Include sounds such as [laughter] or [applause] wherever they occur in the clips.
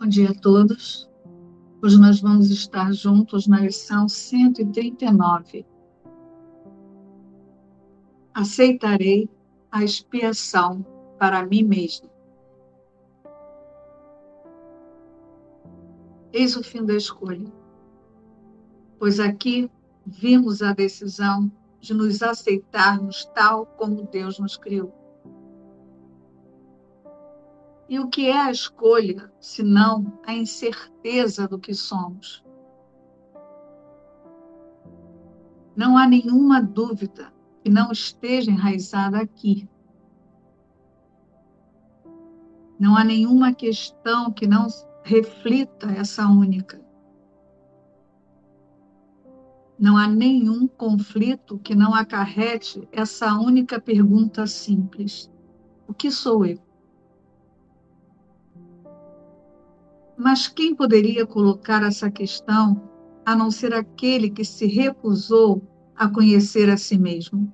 Bom dia a todos. Hoje nós vamos estar juntos na lição 139. Aceitarei a expiação para mim mesmo. Eis o fim da escolha, pois aqui vimos a decisão de nos aceitarmos tal como Deus nos criou. E o que é a escolha, senão a incerteza do que somos? Não há nenhuma dúvida que não esteja enraizada aqui. Não há nenhuma questão que não reflita essa única. Não há nenhum conflito que não acarrete essa única pergunta simples: O que sou eu? Mas quem poderia colocar essa questão a não ser aquele que se recusou a conhecer a si mesmo?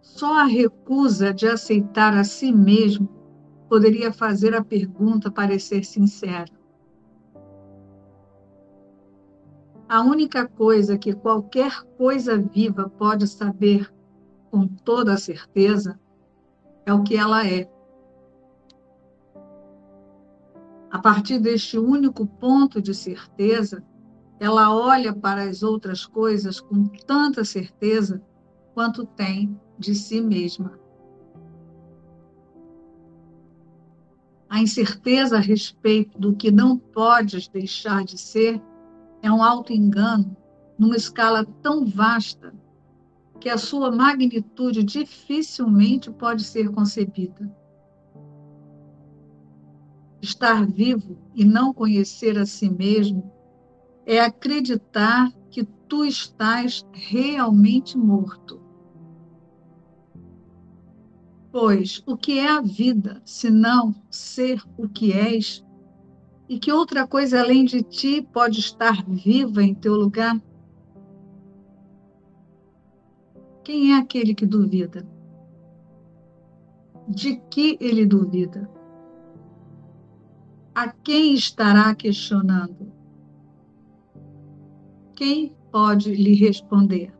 Só a recusa de aceitar a si mesmo poderia fazer a pergunta parecer sincera. A única coisa que qualquer coisa viva pode saber com toda certeza é o que ela é A partir deste único ponto de certeza, ela olha para as outras coisas com tanta certeza quanto tem de si mesma. A incerteza a respeito do que não podes deixar de ser é um auto-engano numa escala tão vasta que a sua magnitude dificilmente pode ser concebida. Estar vivo e não conhecer a si mesmo é acreditar que tu estás realmente morto. Pois o que é a vida, se não ser o que és? E que outra coisa além de ti pode estar viva em teu lugar? Quem é aquele que duvida? De que ele duvida? A quem estará questionando? Quem pode lhe responder?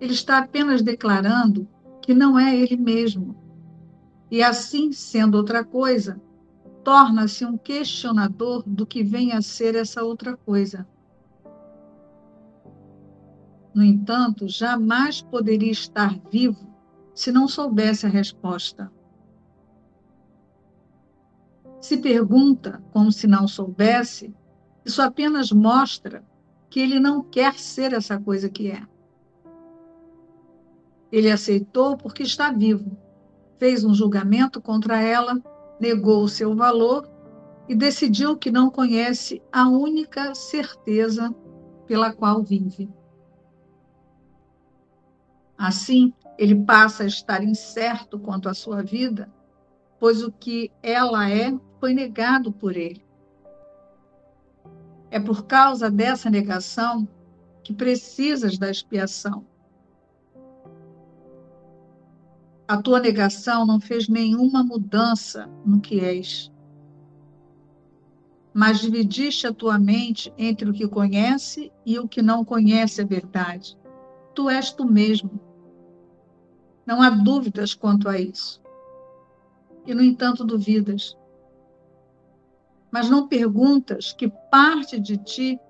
Ele está apenas declarando que não é ele mesmo. E assim, sendo outra coisa, torna-se um questionador do que vem a ser essa outra coisa. No entanto, jamais poderia estar vivo se não soubesse a resposta. Se pergunta como se não soubesse, isso apenas mostra que ele não quer ser essa coisa que é. Ele aceitou porque está vivo, fez um julgamento contra ela, negou o seu valor e decidiu que não conhece a única certeza pela qual vive. Assim, ele passa a estar incerto quanto à sua vida, pois o que ela é foi negado por ele. É por causa dessa negação que precisas da expiação. A tua negação não fez nenhuma mudança no que és, mas dividiste a tua mente entre o que conhece e o que não conhece a verdade. Tu és tu mesmo. Não há dúvidas quanto a isso. E, no entanto, duvidas mas não perguntas que parte de ti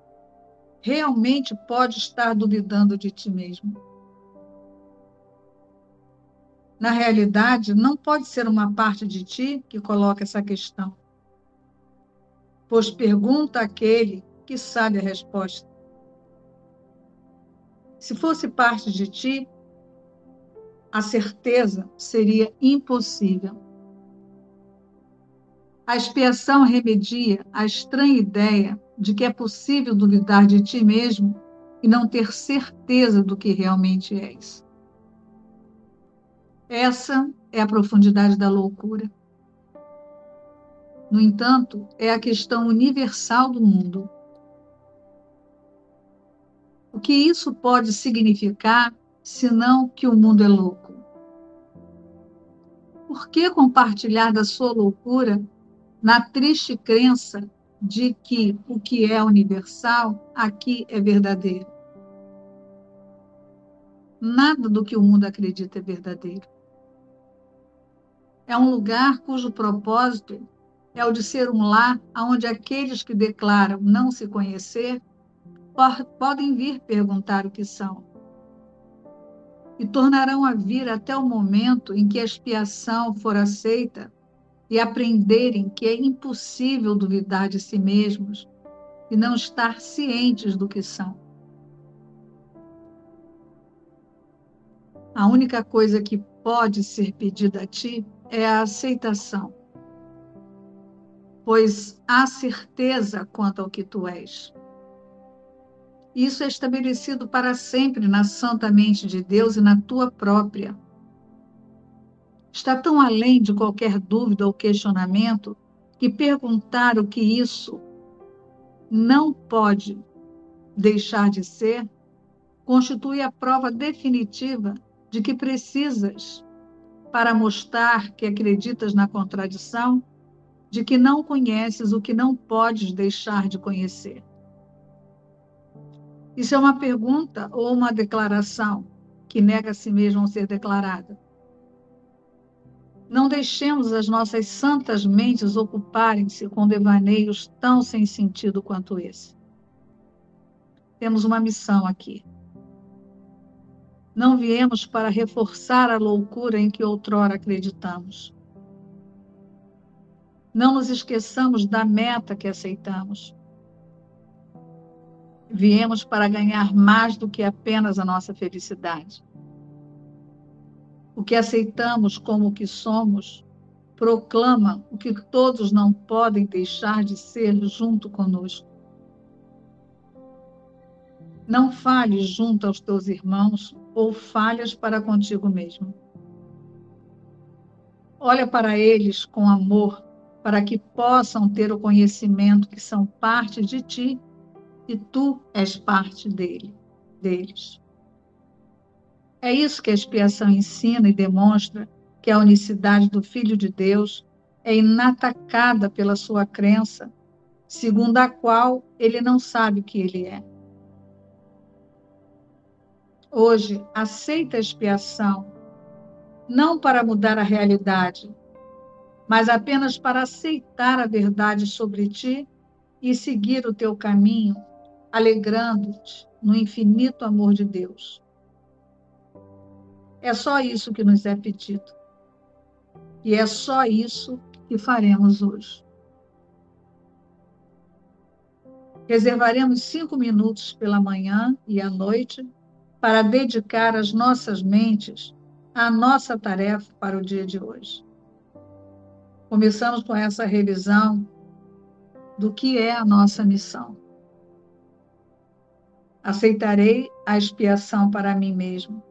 realmente pode estar duvidando de ti mesmo. Na realidade, não pode ser uma parte de ti que coloca essa questão. Pois pergunta aquele que sabe a resposta. Se fosse parte de ti, a certeza seria impossível. A expiação remedia a estranha ideia de que é possível duvidar de ti mesmo e não ter certeza do que realmente és. Essa é a profundidade da loucura. No entanto, é a questão universal do mundo. O que isso pode significar, senão que o mundo é louco? Por que compartilhar da sua loucura na triste crença de que o que é universal aqui é verdadeiro? Nada do que o mundo acredita é verdadeiro. É um lugar cujo propósito é o de ser um lar onde aqueles que declaram não se conhecer podem vir perguntar o que são. E tornarão a vir até o momento em que a expiação for aceita e aprenderem que é impossível duvidar de si mesmos e não estar cientes do que são. A única coisa que pode ser pedida a ti é a aceitação, pois há certeza quanto ao que tu és. Isso é estabelecido para sempre na santa mente de Deus e na tua própria. Está tão além de qualquer dúvida ou questionamento que perguntar o que isso não pode deixar de ser constitui a prova definitiva de que precisas para mostrar que acreditas na contradição, de que não conheces o que não podes deixar de conhecer. Isso é uma pergunta ou uma declaração que nega a si mesmo ser declarada. Não deixemos as nossas santas mentes ocuparem-se com devaneios tão sem sentido quanto esse. Temos uma missão aqui não viemos para reforçar a loucura em que outrora acreditamos. Não nos esqueçamos da meta que aceitamos. Viemos para ganhar mais do que apenas a nossa felicidade. O que aceitamos como o que somos proclama o que todos não podem deixar de ser junto conosco. Não fales junto aos teus irmãos ou falhas para contigo mesmo. Olha para eles com amor, para que possam ter o conhecimento que são parte de ti e tu és parte dele, deles. É isso que a expiação ensina e demonstra que a unicidade do Filho de Deus é inatacada pela sua crença, segundo a qual ele não sabe o que ele é. Hoje, aceita a expiação, não para mudar a realidade, mas apenas para aceitar a verdade sobre ti e seguir o teu caminho, alegrando-te no infinito amor de Deus. É só isso que nos é pedido. E é só isso que faremos hoje. Reservaremos cinco minutos pela manhã e à noite para dedicar as nossas mentes à nossa tarefa para o dia de hoje. Começamos com essa revisão do que é a nossa missão. Aceitarei a expiação para mim mesmo,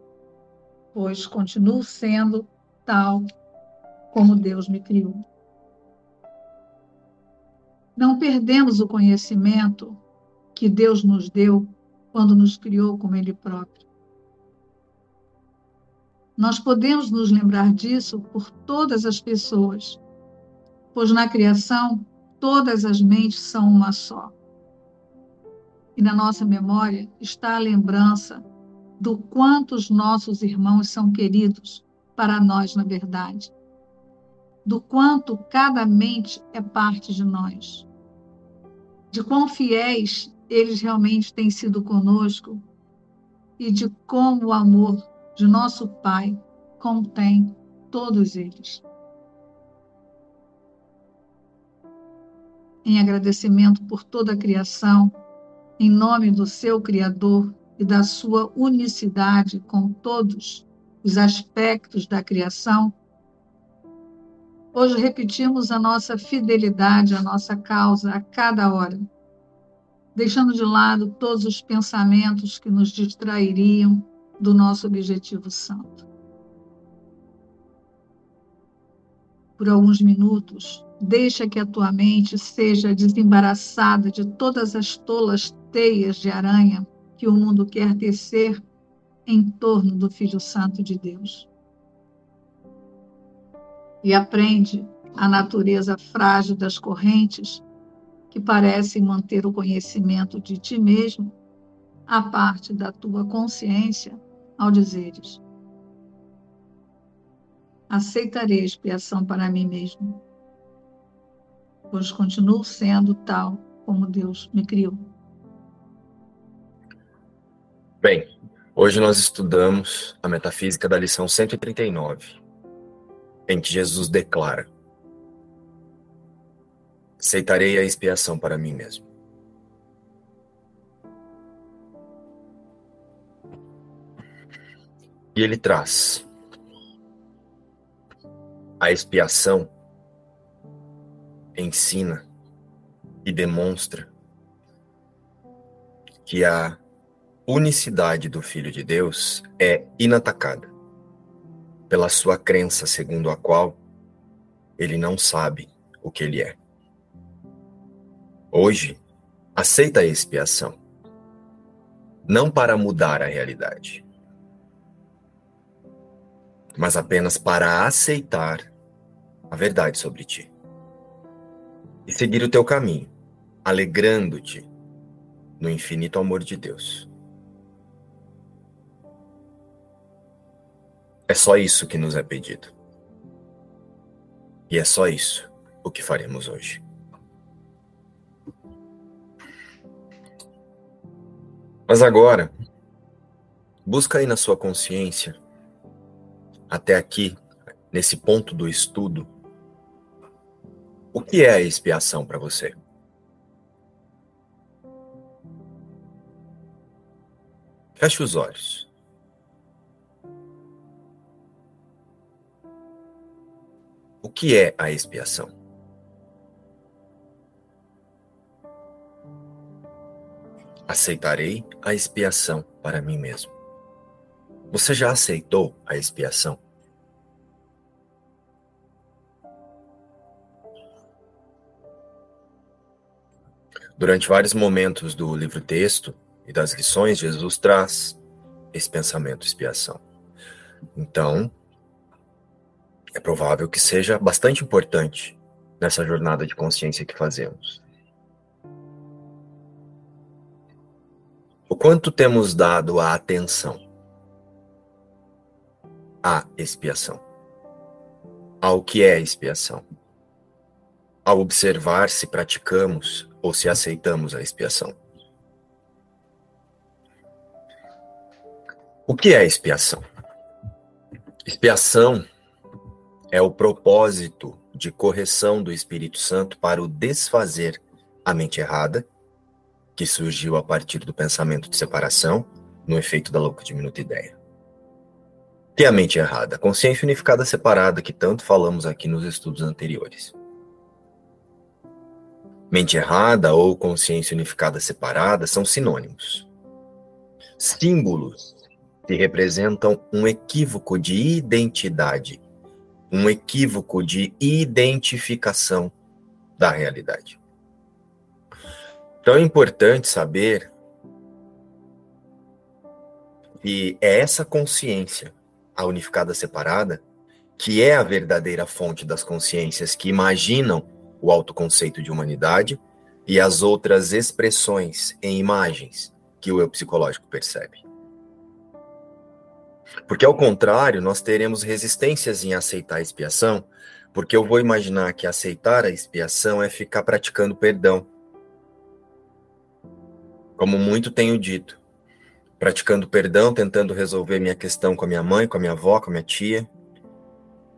pois continuo sendo tal como Deus me criou. Não perdemos o conhecimento que Deus nos deu quando nos criou como Ele próprio. Nós podemos nos lembrar disso por todas as pessoas, pois na criação todas as mentes são uma só. E na nossa memória está a lembrança do quanto os nossos irmãos são queridos para nós, na verdade. Do quanto cada mente é parte de nós. De quão fiéis eles realmente têm sido conosco e de como o amor de nosso Pai contém todos eles. Em agradecimento por toda a criação, em nome do seu Criador e da sua unicidade com todos os aspectos da criação, hoje repetimos a nossa fidelidade à nossa causa a cada hora deixando de lado todos os pensamentos que nos distrairiam do nosso objetivo santo. Por alguns minutos, deixa que a tua mente seja desembaraçada de todas as tolas teias de aranha que o mundo quer tecer em torno do Filho Santo de Deus. e aprende a natureza frágil das correntes que parecem manter o conhecimento de ti mesmo a parte da tua consciência ao dizeres: Aceitarei expiação para mim mesmo, pois continuo sendo tal como Deus me criou. Bem, hoje nós estudamos a metafísica da lição 139, em que Jesus declara: Aceitarei a expiação para mim mesmo. E ele traz a expiação, ensina e demonstra que a unicidade do Filho de Deus é inatacada pela sua crença segundo a qual ele não sabe o que ele é. Hoje, aceita a expiação, não para mudar a realidade, mas apenas para aceitar a verdade sobre ti e seguir o teu caminho, alegrando-te no infinito amor de Deus. É só isso que nos é pedido. E é só isso o que faremos hoje. Mas agora, busca aí na sua consciência, até aqui, nesse ponto do estudo, o que é a expiação para você? Feche os olhos. O que é a expiação? aceitarei a expiação para mim mesmo. Você já aceitou a expiação? Durante vários momentos do livro-texto e das lições, Jesus traz esse pensamento expiação. Então, é provável que seja bastante importante nessa jornada de consciência que fazemos. O quanto temos dado a atenção à expiação? Ao que é expiação? Ao observar se praticamos ou se aceitamos a expiação. O que é expiação? Expiação é o propósito de correção do Espírito Santo para o desfazer a mente errada que surgiu a partir do pensamento de separação, no efeito da louca diminuta ideia. Que é a mente errada, consciência unificada separada que tanto falamos aqui nos estudos anteriores. Mente errada ou consciência unificada separada são sinônimos. Símbolos que representam um equívoco de identidade, um equívoco de identificação da realidade. Então é importante saber que é essa consciência, a unificada separada, que é a verdadeira fonte das consciências que imaginam o autoconceito de humanidade e as outras expressões em imagens que o eu psicológico percebe. Porque, ao contrário, nós teremos resistências em aceitar a expiação, porque eu vou imaginar que aceitar a expiação é ficar praticando perdão como muito tenho dito, praticando perdão, tentando resolver minha questão com a minha mãe, com a minha avó, com a minha tia,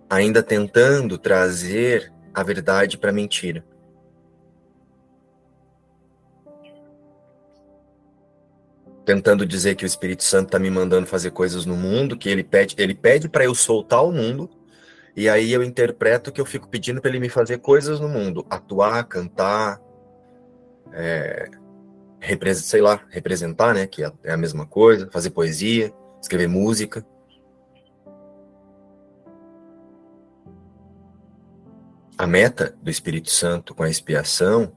ainda tentando trazer a verdade para a mentira. Tentando dizer que o Espírito Santo está me mandando fazer coisas no mundo, que ele pede, ele pede para eu soltar o mundo, e aí eu interpreto que eu fico pedindo para ele me fazer coisas no mundo, atuar, cantar, é, sei lá, representar, né, que é, é a mesma coisa, fazer poesia, escrever música. A meta do Espírito Santo com a expiação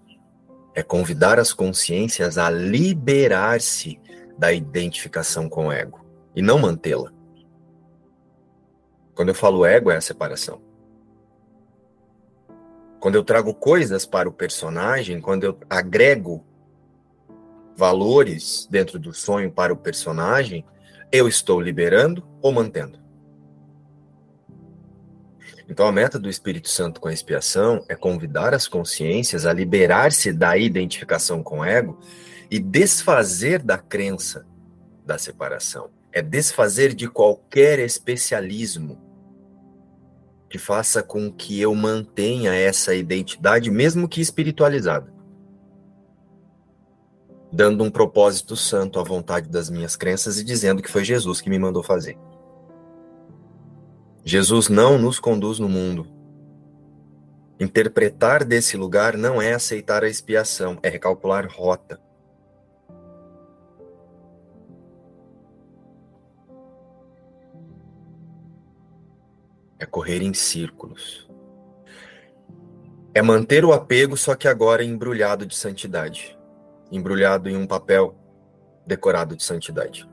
é convidar as consciências a liberar-se da identificação com o ego e não mantê-la. Quando eu falo ego, é a separação. Quando eu trago coisas para o personagem, quando eu agrego valores dentro do sonho para o personagem, eu estou liberando ou mantendo? Então, a meta do Espírito Santo com a expiação é convidar as consciências a liberar-se da identificação com o ego e desfazer da crença da separação. É desfazer de qualquer especialismo que faça com que eu mantenha essa identidade, mesmo que espiritualizada, dando um propósito santo à vontade das minhas crenças e dizendo que foi Jesus que me mandou fazer. Jesus não nos conduz no mundo. Interpretar desse lugar não é aceitar a expiação, é recalcular rota. É correr em círculos. É manter o apego, só que agora embrulhado de santidade embrulhado em um papel decorado de santidade.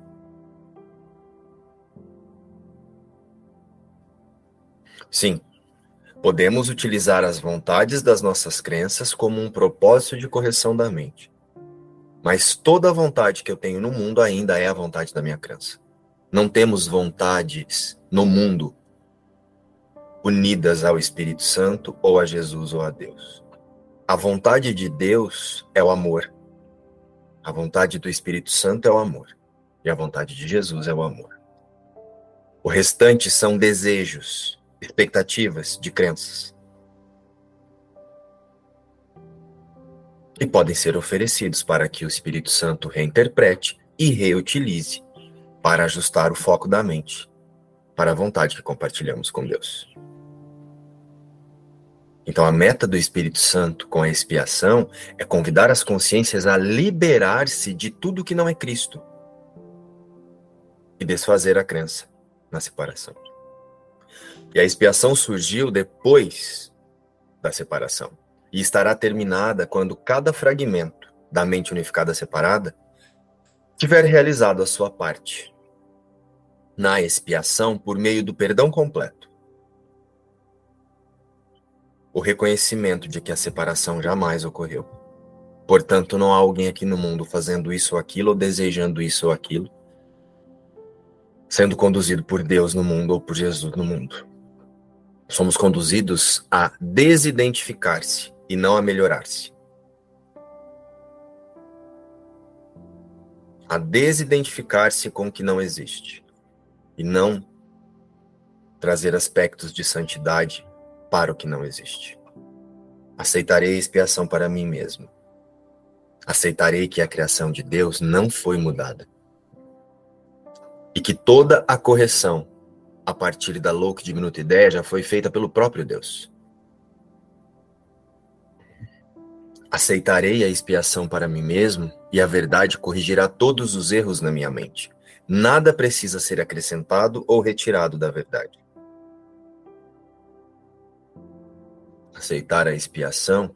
Sim, podemos utilizar as vontades das nossas crenças como um propósito de correção da mente. Mas toda a vontade que eu tenho no mundo ainda é a vontade da minha crença. Não temos vontades no mundo unidas ao Espírito Santo ou a Jesus ou a Deus. A vontade de Deus é o amor. A vontade do Espírito Santo é o amor. E a vontade de Jesus é o amor. O restante são desejos, expectativas de crenças. E podem ser oferecidos para que o Espírito Santo reinterprete e reutilize para ajustar o foco da mente para a vontade que compartilhamos com Deus. Então, a meta do Espírito Santo com a expiação é convidar as consciências a liberar-se de tudo que não é Cristo e desfazer a crença na separação. E a expiação surgiu depois da separação e estará terminada quando cada fragmento da mente unificada separada tiver realizado a sua parte na expiação por meio do perdão completo o reconhecimento de que a separação jamais ocorreu. Portanto, não há alguém aqui no mundo fazendo isso ou aquilo, ou desejando isso ou aquilo, sendo conduzido por Deus no mundo ou por Jesus no mundo. Somos conduzidos a desidentificar-se e não a melhorar-se. A desidentificar-se com o que não existe e não trazer aspectos de santidade para o que não existe. Aceitarei a expiação para mim mesmo. Aceitarei que a criação de Deus não foi mudada. E que toda a correção, a partir da louca e diminuta ideia, já foi feita pelo próprio Deus. Aceitarei a expiação para mim mesmo e a verdade corrigirá todos os erros na minha mente. Nada precisa ser acrescentado ou retirado da verdade. Aceitar a expiação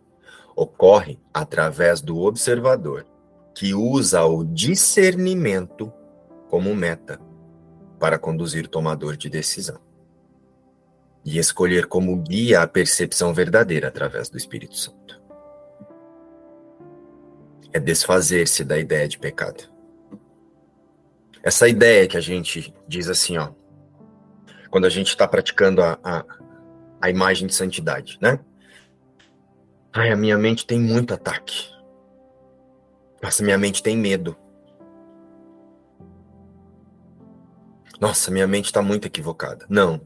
ocorre através do observador, que usa o discernimento como meta para conduzir o tomador de decisão e escolher como guia a percepção verdadeira através do Espírito Santo. É desfazer-se da ideia de pecado. Essa ideia que a gente diz assim, ó, quando a gente está praticando a, a, a imagem de santidade, né? Ai, a minha mente tem muito ataque. Nossa, minha mente tem medo. Nossa, minha mente está muito equivocada. Não.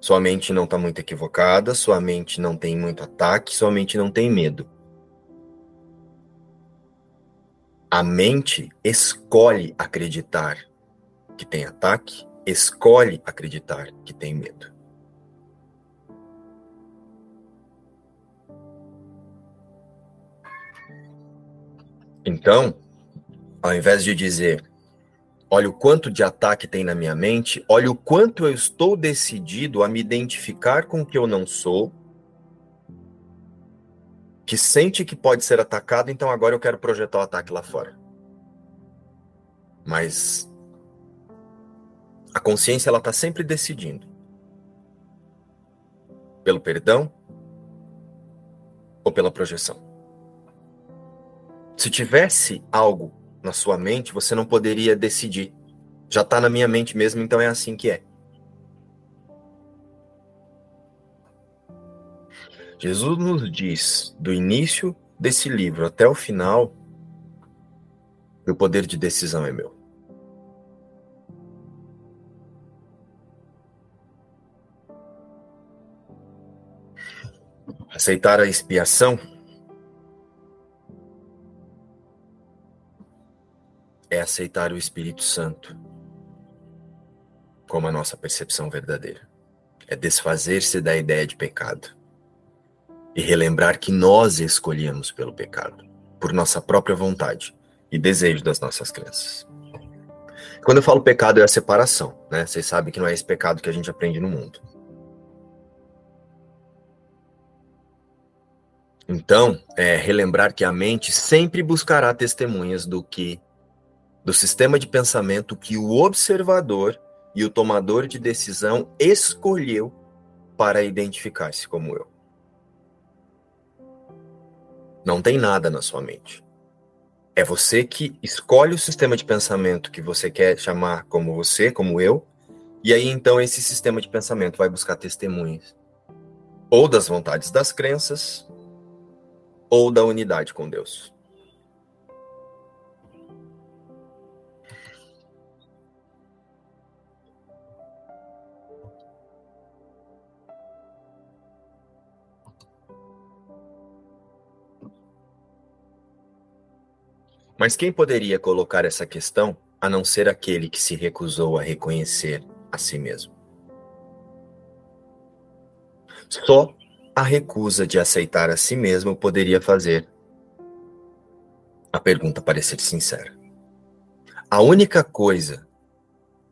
Sua mente não está muito equivocada, sua mente não tem muito ataque, sua mente não tem medo. A mente escolhe acreditar que tem ataque, escolhe acreditar que tem medo. Então, ao invés de dizer, olha o quanto de ataque tem na minha mente, olha o quanto eu estou decidido a me identificar com o que eu não sou, que sente que pode ser atacado, então agora eu quero projetar o ataque lá fora. Mas a consciência ela está sempre decidindo pelo perdão ou pela projeção? Se tivesse algo na sua mente, você não poderia decidir. Já está na minha mente mesmo, então é assim que é. Jesus nos diz, do início desse livro até o final, que o poder de decisão é meu. Aceitar a expiação é aceitar o Espírito Santo como a nossa percepção verdadeira. É desfazer-se da ideia de pecado e relembrar que nós escolhemos pelo pecado, por nossa própria vontade e desejo das nossas crenças. Quando eu falo pecado, é a separação, né? Vocês sabem que não é esse pecado que a gente aprende no mundo. Então, é relembrar que a mente sempre buscará testemunhas do que do sistema de pensamento que o observador e o tomador de decisão escolheu para identificar-se como eu. Não tem nada na sua mente. É você que escolhe o sistema de pensamento que você quer chamar como você, como eu, e aí então esse sistema de pensamento vai buscar testemunhas ou das vontades das crenças ou da unidade com Deus. Mas quem poderia colocar essa questão a não ser aquele que se recusou a reconhecer a si mesmo? Só a recusa de aceitar a si mesmo poderia fazer a pergunta parecer sincera. A única coisa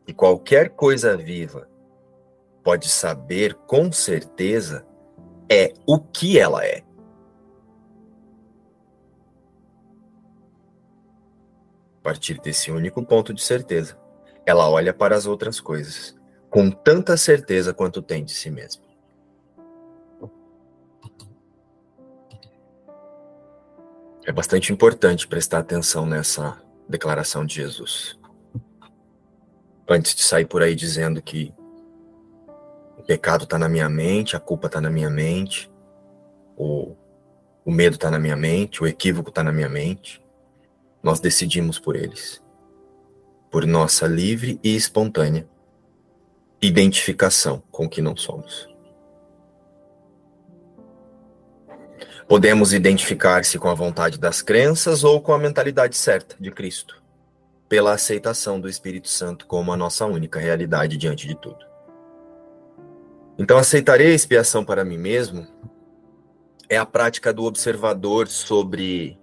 que qualquer coisa viva pode saber com certeza é o que ela é. Partir desse único ponto de certeza, ela olha para as outras coisas com tanta certeza quanto tem de si mesma. É bastante importante prestar atenção nessa declaração de Jesus. Antes de sair por aí dizendo que o pecado está na minha mente, a culpa está na minha mente, o, o medo está na minha mente, o equívoco está na minha mente. Nós decidimos por eles, por nossa livre e espontânea identificação com o que não somos. Podemos identificar-se com a vontade das crenças ou com a mentalidade certa de Cristo, pela aceitação do Espírito Santo como a nossa única realidade diante de tudo. Então, aceitarei a expiação para mim mesmo é a prática do observador sobre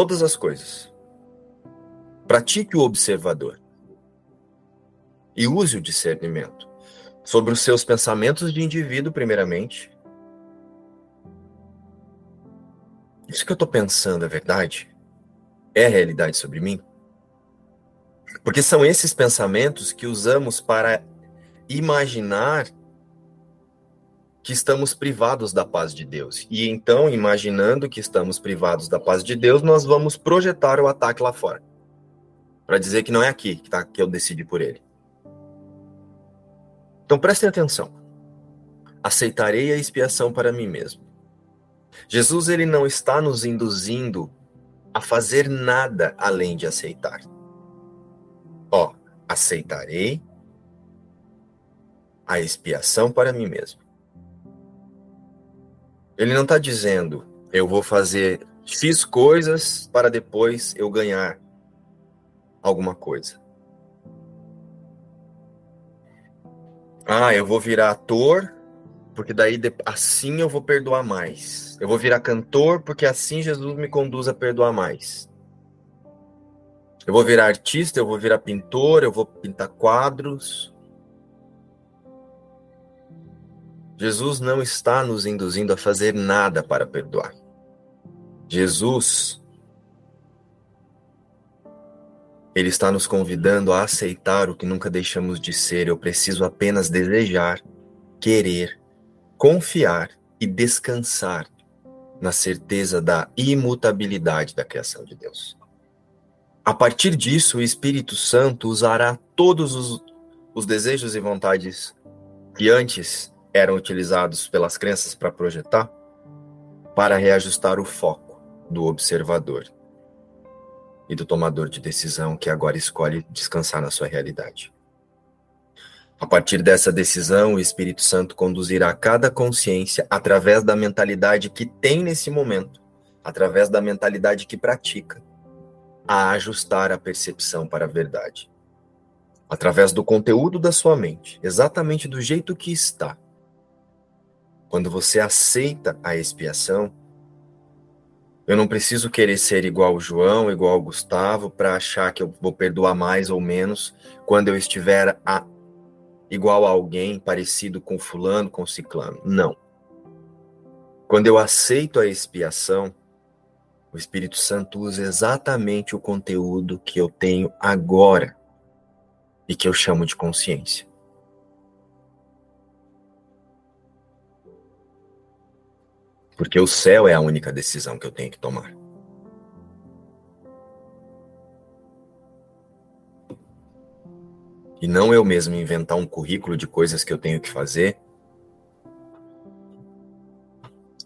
todas as coisas. Pratique o observador e use o discernimento sobre os seus pensamentos de indivíduo, primeiramente. Isso que eu estou pensando é verdade? É realidade sobre mim? Porque são esses pensamentos que usamos para imaginar que estamos privados da paz de Deus. E então, imaginando que estamos privados da paz de Deus, nós vamos projetar o ataque lá fora. Para dizer que não é aqui que, tá, que eu decidi por ele. Então prestem atenção. Aceitarei a expiação para mim mesmo. Jesus ele não está nos induzindo a fazer nada além de aceitar. Ó, aceitarei a expiação para mim mesmo. Ele não está dizendo, eu vou fazer X coisas para depois eu ganhar alguma coisa. Ah, eu vou virar ator, porque daí assim eu vou perdoar mais. Eu vou virar cantor, porque assim Jesus me conduz a perdoar mais. Eu vou virar artista, eu vou virar pintor, eu vou pintar quadros. Jesus não está nos induzindo a fazer nada para perdoar. Jesus ele está nos convidando a aceitar o que nunca deixamos de ser. Eu preciso apenas desejar, querer, confiar e descansar na certeza da imutabilidade da criação de Deus. A partir disso, o Espírito Santo usará todos os, os desejos e vontades que antes eram utilizados pelas crenças para projetar, para reajustar o foco do observador e do tomador de decisão que agora escolhe descansar na sua realidade. A partir dessa decisão, o Espírito Santo conduzirá cada consciência através da mentalidade que tem nesse momento, através da mentalidade que pratica, a ajustar a percepção para a verdade. Através do conteúdo da sua mente, exatamente do jeito que está. Quando você aceita a expiação, eu não preciso querer ser igual ao João, igual ao Gustavo, para achar que eu vou perdoar mais ou menos quando eu estiver a igual a alguém parecido com fulano, com ciclano. Não. Quando eu aceito a expiação, o Espírito Santo usa exatamente o conteúdo que eu tenho agora e que eu chamo de consciência. Porque o céu é a única decisão que eu tenho que tomar. e não eu mesmo inventar um currículo de coisas que eu tenho que fazer,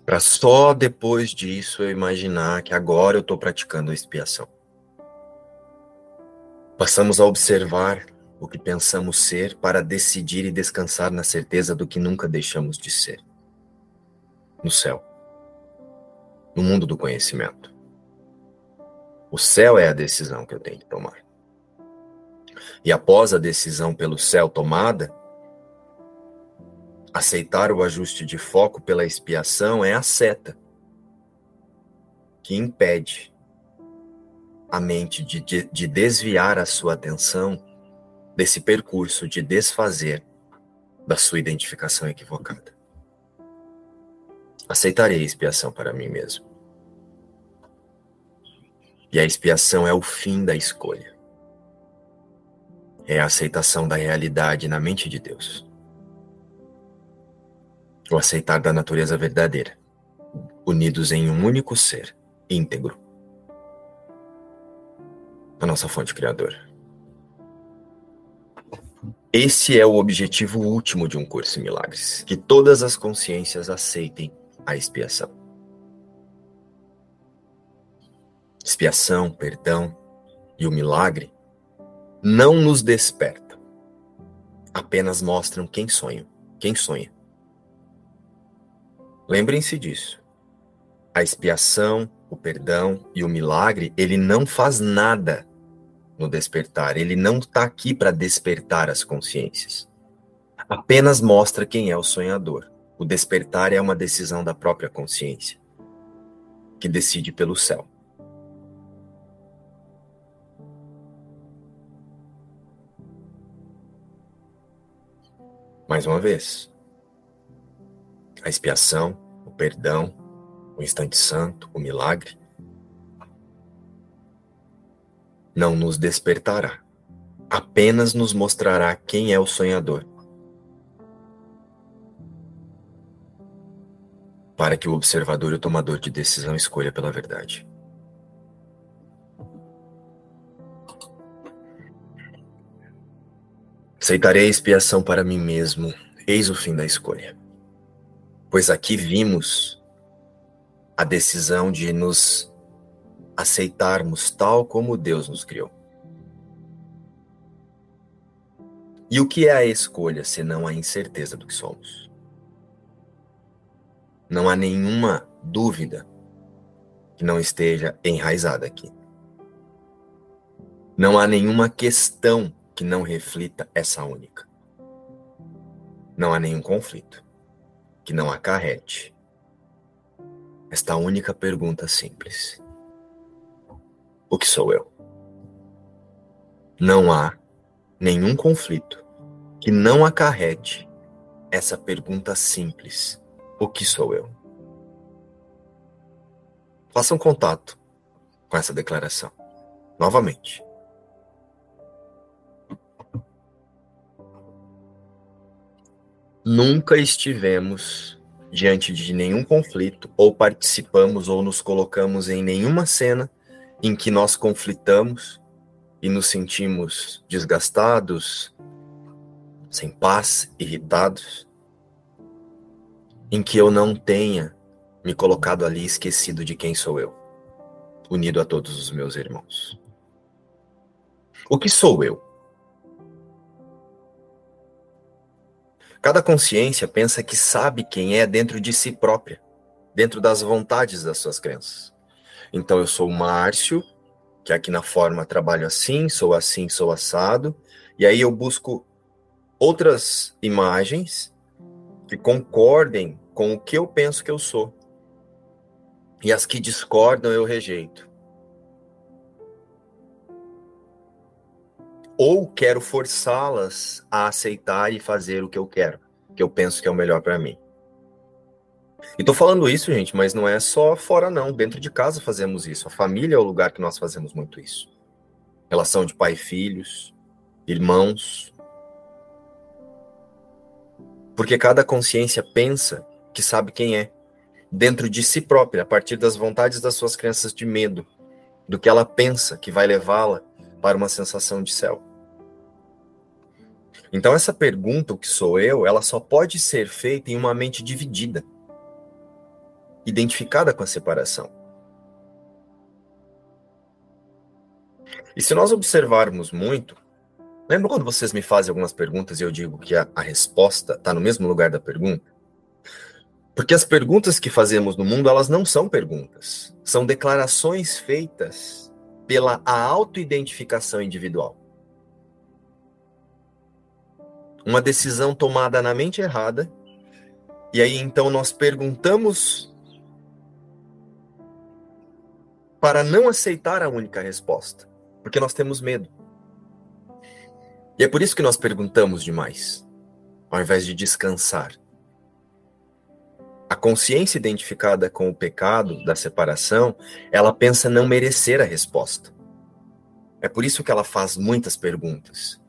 para só depois disso eu imaginar que agora eu estou praticando a expiação. Passamos a observar o que pensamos ser para decidir e descansar na certeza do que nunca deixamos de ser. No céu. No mundo do conhecimento. O céu é a decisão que eu tenho que tomar. E após a decisão pelo céu tomada, aceitar o ajuste de foco pela expiação é a seta que impede a mente de, de, de desviar a sua atenção desse percurso de desfazer da sua identificação equivocada. Aceitarei a expiação para mim mesmo. E a expiação é o fim da escolha é a aceitação da realidade na mente de Deus. O aceitar da natureza verdadeira, unidos em um único ser, íntegro. A nossa fonte criadora. Esse é o objetivo último de um curso em milagres: que todas as consciências aceitem a expiação. Expiação, perdão e o milagre não nos despertam, apenas mostram quem sonha, quem sonha. Lembrem-se disso. A expiação, o perdão e o milagre, ele não faz nada no despertar, ele não está aqui para despertar as consciências. Apenas mostra quem é o sonhador. O despertar é uma decisão da própria consciência, que decide pelo céu. Mais uma vez, a expiação, o perdão, o instante santo, o milagre, não nos despertará, apenas nos mostrará quem é o sonhador. Para que o observador e o tomador de decisão escolha pela verdade. Aceitarei a expiação para mim mesmo, eis o fim da escolha. Pois aqui vimos a decisão de nos aceitarmos tal como Deus nos criou. E o que é a escolha senão a incerteza do que somos? Não há nenhuma dúvida que não esteja enraizada aqui. Não há nenhuma questão que não reflita essa única. Não há nenhum conflito que não acarrete esta única pergunta simples: O que sou eu? Não há nenhum conflito que não acarrete essa pergunta simples: O que sou eu? Façam contato com essa declaração. Novamente. Nunca estivemos diante de nenhum conflito, ou participamos ou nos colocamos em nenhuma cena em que nós conflitamos e nos sentimos desgastados, sem paz, irritados, em que eu não tenha me colocado ali esquecido de quem sou eu, unido a todos os meus irmãos. O que sou eu? Cada consciência pensa que sabe quem é dentro de si própria, dentro das vontades das suas crenças. Então eu sou Márcio, que aqui na forma trabalho assim, sou assim, sou assado, e aí eu busco outras imagens que concordem com o que eu penso que eu sou. E as que discordam eu rejeito. ou quero forçá-las a aceitar e fazer o que eu quero, que eu penso que é o melhor para mim. E tô falando isso, gente, mas não é só fora não, dentro de casa fazemos isso. A família é o lugar que nós fazemos muito isso. Relação de pai e filhos, irmãos. Porque cada consciência pensa que sabe quem é, dentro de si própria, a partir das vontades das suas crenças de medo, do que ela pensa que vai levá-la para uma sensação de céu. Então essa pergunta, o que sou eu, ela só pode ser feita em uma mente dividida, identificada com a separação. E se nós observarmos muito, lembra quando vocês me fazem algumas perguntas e eu digo que a, a resposta está no mesmo lugar da pergunta? Porque as perguntas que fazemos no mundo, elas não são perguntas, são declarações feitas pela autoidentificação individual. Uma decisão tomada na mente errada, e aí então nós perguntamos para não aceitar a única resposta, porque nós temos medo. E é por isso que nós perguntamos demais, ao invés de descansar. A consciência identificada com o pecado da separação, ela pensa não merecer a resposta. É por isso que ela faz muitas perguntas.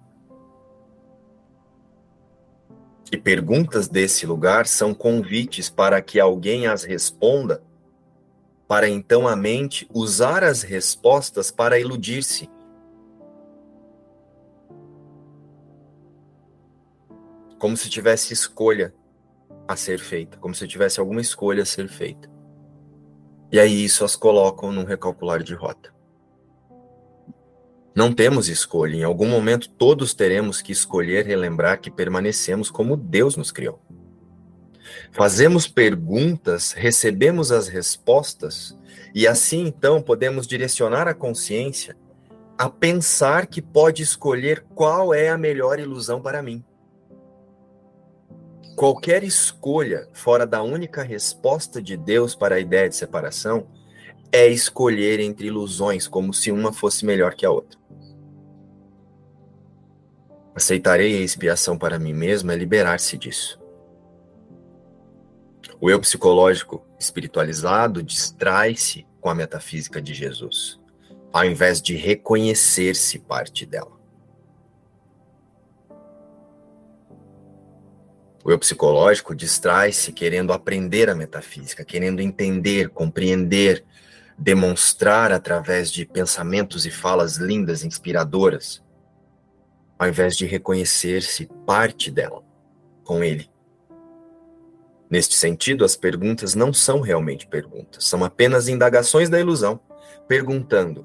E perguntas desse lugar são convites para que alguém as responda, para então a mente usar as respostas para iludir-se. Como se tivesse escolha a ser feita, como se tivesse alguma escolha a ser feita. E aí isso as colocam num recalcular de rota. Não temos escolha, em algum momento todos teremos que escolher relembrar que permanecemos como Deus nos criou. Fazemos perguntas, recebemos as respostas, e assim então podemos direcionar a consciência a pensar que pode escolher qual é a melhor ilusão para mim. Qualquer escolha fora da única resposta de Deus para a ideia de separação é escolher entre ilusões, como se uma fosse melhor que a outra. Aceitarei a expiação para mim mesmo é liberar-se disso. O eu psicológico espiritualizado distrai-se com a metafísica de Jesus, ao invés de reconhecer-se parte dela. O eu psicológico distrai-se querendo aprender a metafísica, querendo entender, compreender, demonstrar através de pensamentos e falas lindas, inspiradoras, ao invés de reconhecer-se parte dela, com ele. Neste sentido, as perguntas não são realmente perguntas, são apenas indagações da ilusão, perguntando: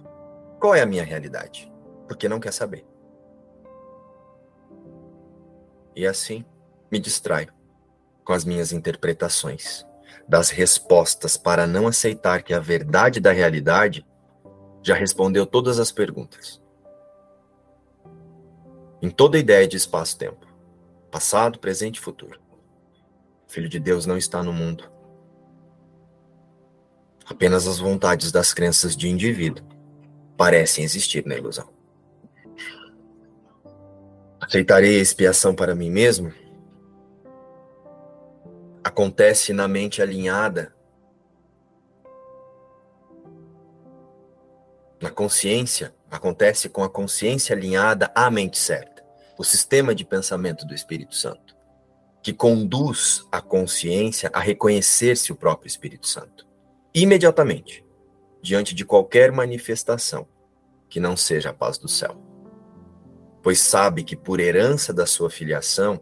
qual é a minha realidade? Porque não quer saber. E assim, me distraio com as minhas interpretações das respostas para não aceitar que a verdade da realidade já respondeu todas as perguntas. Em toda ideia de espaço-tempo, passado, presente e futuro. O Filho de Deus não está no mundo. Apenas as vontades das crenças de indivíduo parecem existir na ilusão. Aceitarei a expiação para mim mesmo acontece na mente alinhada, na consciência, acontece com a consciência alinhada à mente certa, o sistema de pensamento do Espírito Santo. que conduz a consciência a reconhecer-se o próprio Espírito Santo, imediatamente, diante de qualquer manifestação que não seja a paz do céu. Pois sabe que, por herança da sua filiação,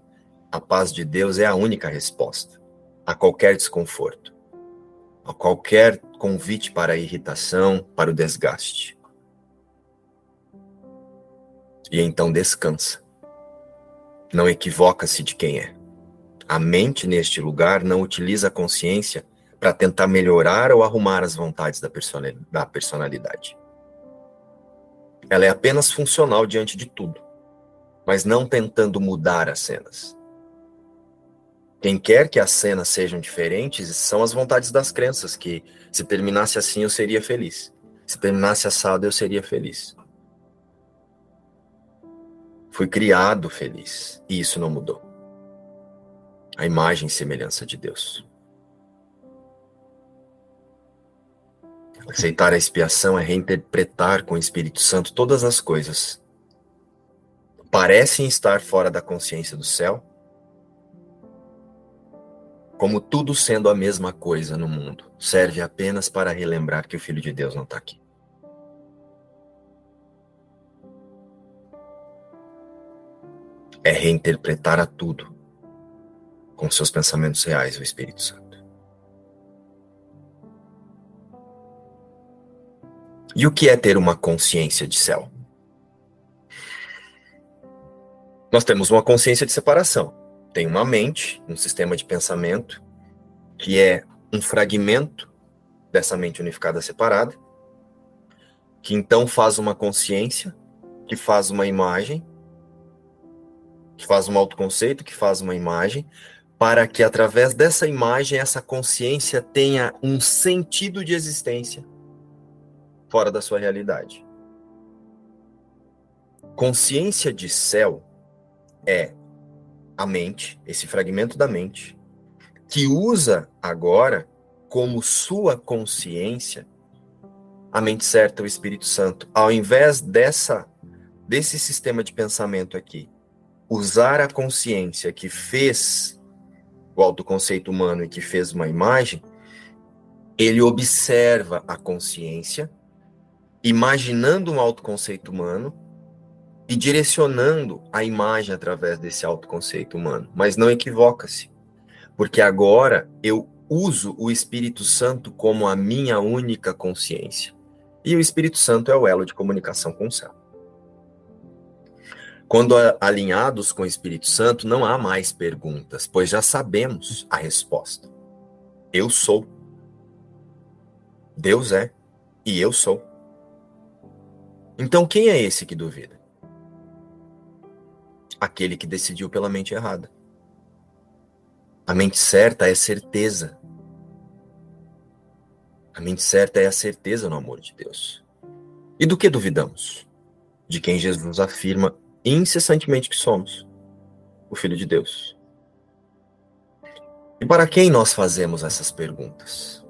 a paz de Deus é a única resposta a qualquer desconforto, a qualquer convite para a irritação, para o desgaste. E então descansa. Não equivoca-se de quem é. A mente neste lugar não utiliza a consciência para tentar melhorar ou arrumar as vontades da personalidade. Ela é apenas funcional diante de tudo, mas não tentando mudar as cenas. Quem quer que as cenas sejam diferentes são as vontades das crenças, que se terminasse assim eu seria feliz. Se terminasse assado eu seria feliz. Fui criado feliz e isso não mudou. A imagem e semelhança de Deus. Aceitar a expiação é reinterpretar com o Espírito Santo todas as coisas. Parecem estar fora da consciência do céu, como tudo sendo a mesma coisa no mundo, serve apenas para relembrar que o Filho de Deus não está aqui. É reinterpretar a tudo com seus pensamentos reais, o Espírito Santo. E o que é ter uma consciência de céu? Nós temos uma consciência de separação tem uma mente, um sistema de pensamento, que é um fragmento dessa mente unificada separada, que então faz uma consciência, que faz uma imagem, que faz um autoconceito, que faz uma imagem, para que através dessa imagem essa consciência tenha um sentido de existência fora da sua realidade. Consciência de céu é a mente, esse fragmento da mente, que usa agora como sua consciência a mente certa, o Espírito Santo, ao invés dessa desse sistema de pensamento aqui, usar a consciência que fez o autoconceito humano e que fez uma imagem, ele observa a consciência, imaginando um autoconceito humano e direcionando a imagem através desse autoconceito humano. Mas não equivoca-se, porque agora eu uso o Espírito Santo como a minha única consciência. E o Espírito Santo é o elo de comunicação com o céu. Quando alinhados com o Espírito Santo, não há mais perguntas, pois já sabemos a resposta. Eu sou. Deus é e eu sou. Então quem é esse que duvida? Aquele que decidiu pela mente errada. A mente certa é certeza. A mente certa é a certeza no amor de Deus. E do que duvidamos? De quem Jesus afirma incessantemente que somos, o Filho de Deus. E para quem nós fazemos essas perguntas?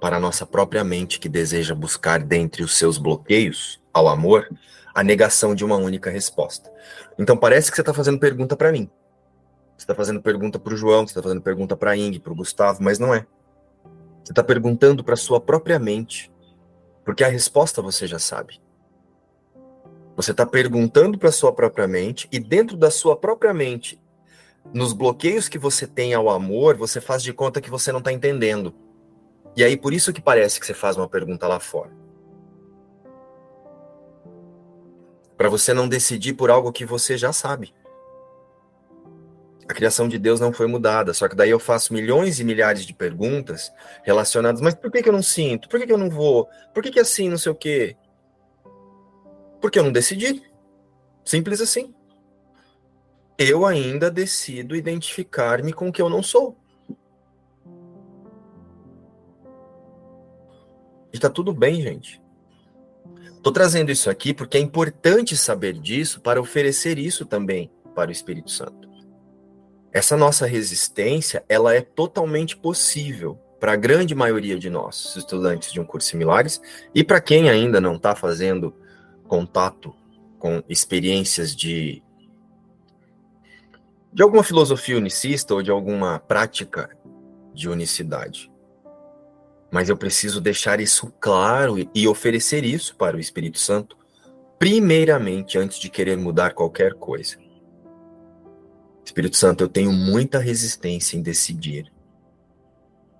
Para a nossa própria mente que deseja buscar dentre os seus bloqueios ao amor a negação de uma única resposta. Então parece que você está fazendo pergunta para mim. Você está fazendo pergunta para o João, você está fazendo pergunta para a Ing, para o Gustavo, mas não é. Você está perguntando para sua própria mente, porque a resposta você já sabe. Você está perguntando para sua própria mente e dentro da sua própria mente, nos bloqueios que você tem ao amor, você faz de conta que você não está entendendo. E aí por isso que parece que você faz uma pergunta lá fora. Para você não decidir por algo que você já sabe. A criação de Deus não foi mudada, só que daí eu faço milhões e milhares de perguntas relacionadas, mas por que, que eu não sinto? Por que, que eu não vou? Por que, que assim, não sei o quê? Porque eu não decidi. Simples assim. Eu ainda decido identificar-me com o que eu não sou. E tá tudo bem, gente. Estou trazendo isso aqui porque é importante saber disso para oferecer isso também para o Espírito Santo. Essa nossa resistência, ela é totalmente possível para a grande maioria de nós, estudantes de um curso similares, e para quem ainda não está fazendo contato com experiências de de alguma filosofia unicista ou de alguma prática de unicidade. Mas eu preciso deixar isso claro e oferecer isso para o Espírito Santo, primeiramente, antes de querer mudar qualquer coisa. Espírito Santo, eu tenho muita resistência em decidir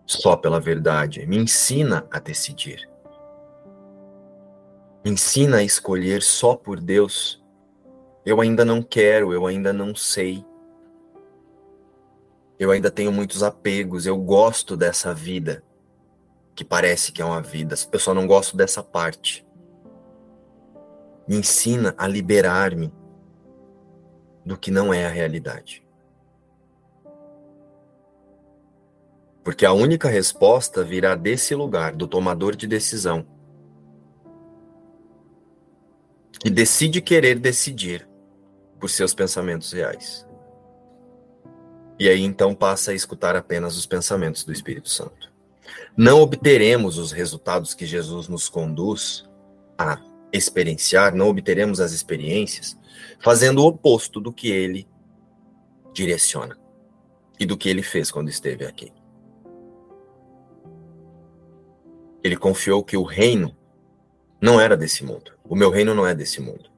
só pela verdade. Me ensina a decidir. Me ensina a escolher só por Deus. Eu ainda não quero, eu ainda não sei. Eu ainda tenho muitos apegos, eu gosto dessa vida que parece que é uma vida. Eu só não gosto dessa parte. Me ensina a liberar-me do que não é a realidade. Porque a única resposta virá desse lugar, do tomador de decisão, que decide querer decidir por seus pensamentos reais. E aí então passa a escutar apenas os pensamentos do Espírito Santo. Não obteremos os resultados que Jesus nos conduz a experienciar, não obteremos as experiências fazendo o oposto do que ele direciona e do que ele fez quando esteve aqui. Ele confiou que o reino não era desse mundo. O meu reino não é desse mundo.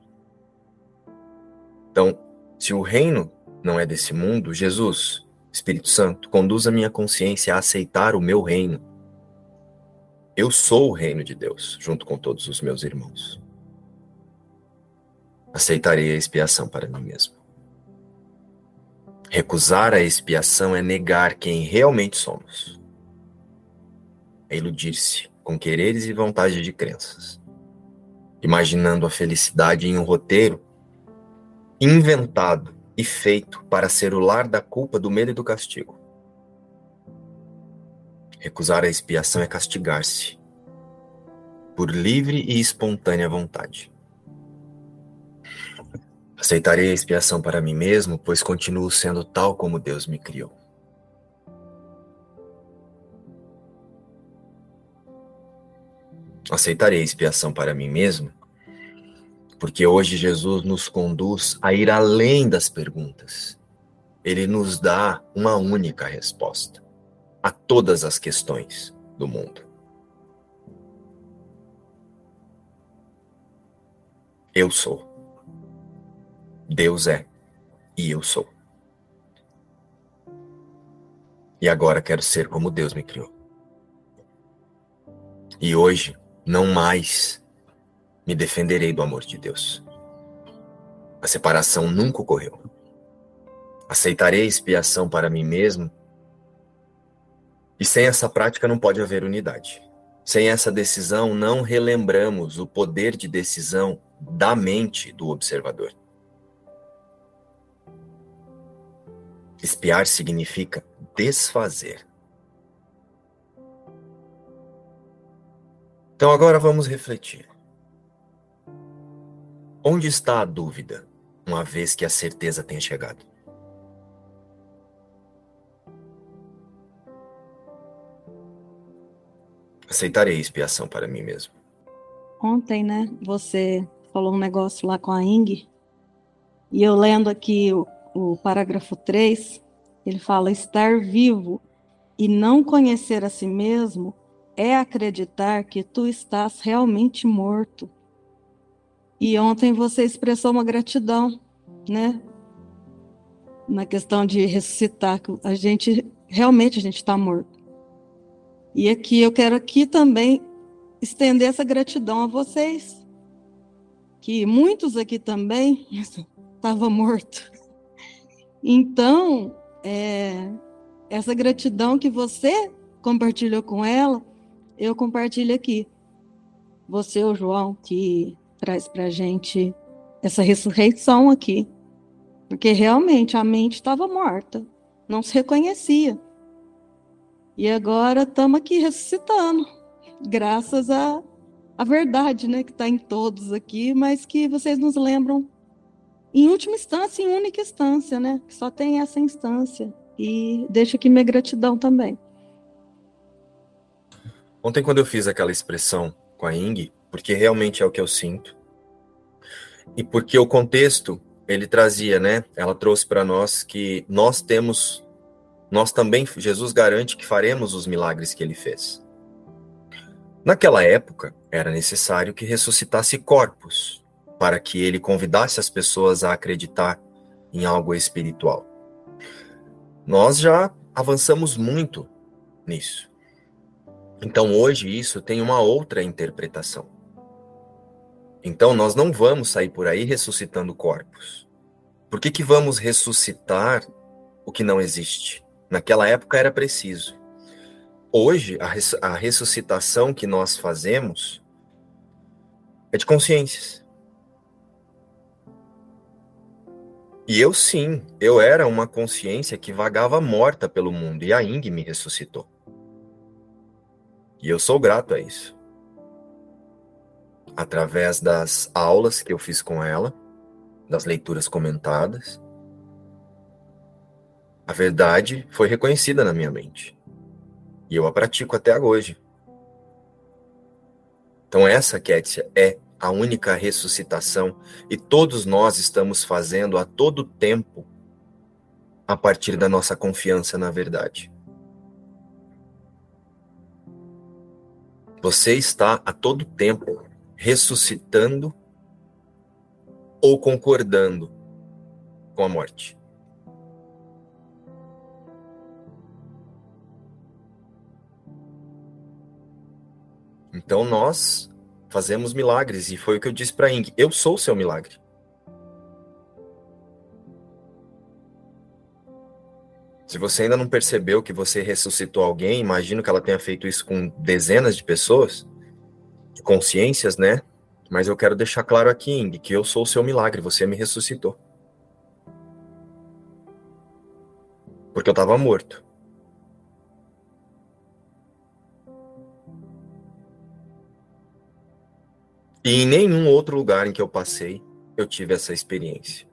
Então, se o reino não é desse mundo, Jesus, Espírito Santo, conduz a minha consciência a aceitar o meu reino. Eu sou o reino de Deus, junto com todos os meus irmãos. Aceitarei a expiação para mim mesmo. Recusar a expiação é negar quem realmente somos. É iludir-se com quereres e vontade de crenças, imaginando a felicidade em um roteiro inventado e feito para ser o lar da culpa, do medo e do castigo. Recusar a expiação é castigar-se por livre e espontânea vontade. Aceitarei a expiação para mim mesmo, pois continuo sendo tal como Deus me criou. Aceitarei a expiação para mim mesmo, porque hoje Jesus nos conduz a ir além das perguntas. Ele nos dá uma única resposta a todas as questões do mundo. Eu sou. Deus é e eu sou. E agora quero ser como Deus me criou. E hoje não mais me defenderei do amor de Deus. A separação nunca ocorreu. Aceitarei expiação para mim mesmo. E sem essa prática não pode haver unidade. Sem essa decisão, não relembramos o poder de decisão da mente do observador. Espiar significa desfazer. Então agora vamos refletir. Onde está a dúvida, uma vez que a certeza tenha chegado? Aceitarei expiação para mim mesmo. Ontem, né, você falou um negócio lá com a Ing, e eu lendo aqui o, o parágrafo 3, ele fala: estar vivo e não conhecer a si mesmo é acreditar que tu estás realmente morto. E ontem você expressou uma gratidão, né? Na questão de ressuscitar, a gente realmente a gente está morto. E aqui eu quero aqui também estender essa gratidão a vocês, que muitos aqui também [laughs] estavam mortos. Então, é, essa gratidão que você compartilhou com ela, eu compartilho aqui. Você, o João, que traz para gente essa ressurreição aqui. Porque realmente a mente estava morta, não se reconhecia. E agora estamos aqui ressuscitando, graças à, à verdade né, que está em todos aqui, mas que vocês nos lembram em última instância, em única instância, né? Que só tem essa instância. E deixo aqui minha gratidão também. Ontem, quando eu fiz aquela expressão com a Ing, porque realmente é o que eu sinto, e porque o contexto ele trazia, né? Ela trouxe para nós que nós temos, nós também, Jesus garante que faremos os milagres que ele fez. Naquela época, era necessário que ressuscitasse corpos, para que ele convidasse as pessoas a acreditar em algo espiritual. Nós já avançamos muito nisso. Então hoje isso tem uma outra interpretação. Então nós não vamos sair por aí ressuscitando corpos. Por que, que vamos ressuscitar o que não existe? Naquela época era preciso. Hoje, a, res a ressuscitação que nós fazemos é de consciências. E eu sim, eu era uma consciência que vagava morta pelo mundo, e a Ing me ressuscitou. E eu sou grato a isso. Através das aulas que eu fiz com ela, das leituras comentadas, a verdade foi reconhecida na minha mente. E eu a pratico até hoje. Então, essa, Kétia, é a única ressuscitação e todos nós estamos fazendo a todo tempo a partir da nossa confiança na verdade. Você está a todo tempo ressuscitando ou concordando com a morte. Então nós fazemos milagres e foi o que eu disse para Ing. Eu sou o seu milagre. Se você ainda não percebeu que você ressuscitou alguém, imagino que ela tenha feito isso com dezenas de pessoas, consciências, né? Mas eu quero deixar claro aqui, Ing, que eu sou o seu milagre, você me ressuscitou. Porque eu estava morto. E em nenhum outro lugar em que eu passei, eu tive essa experiência.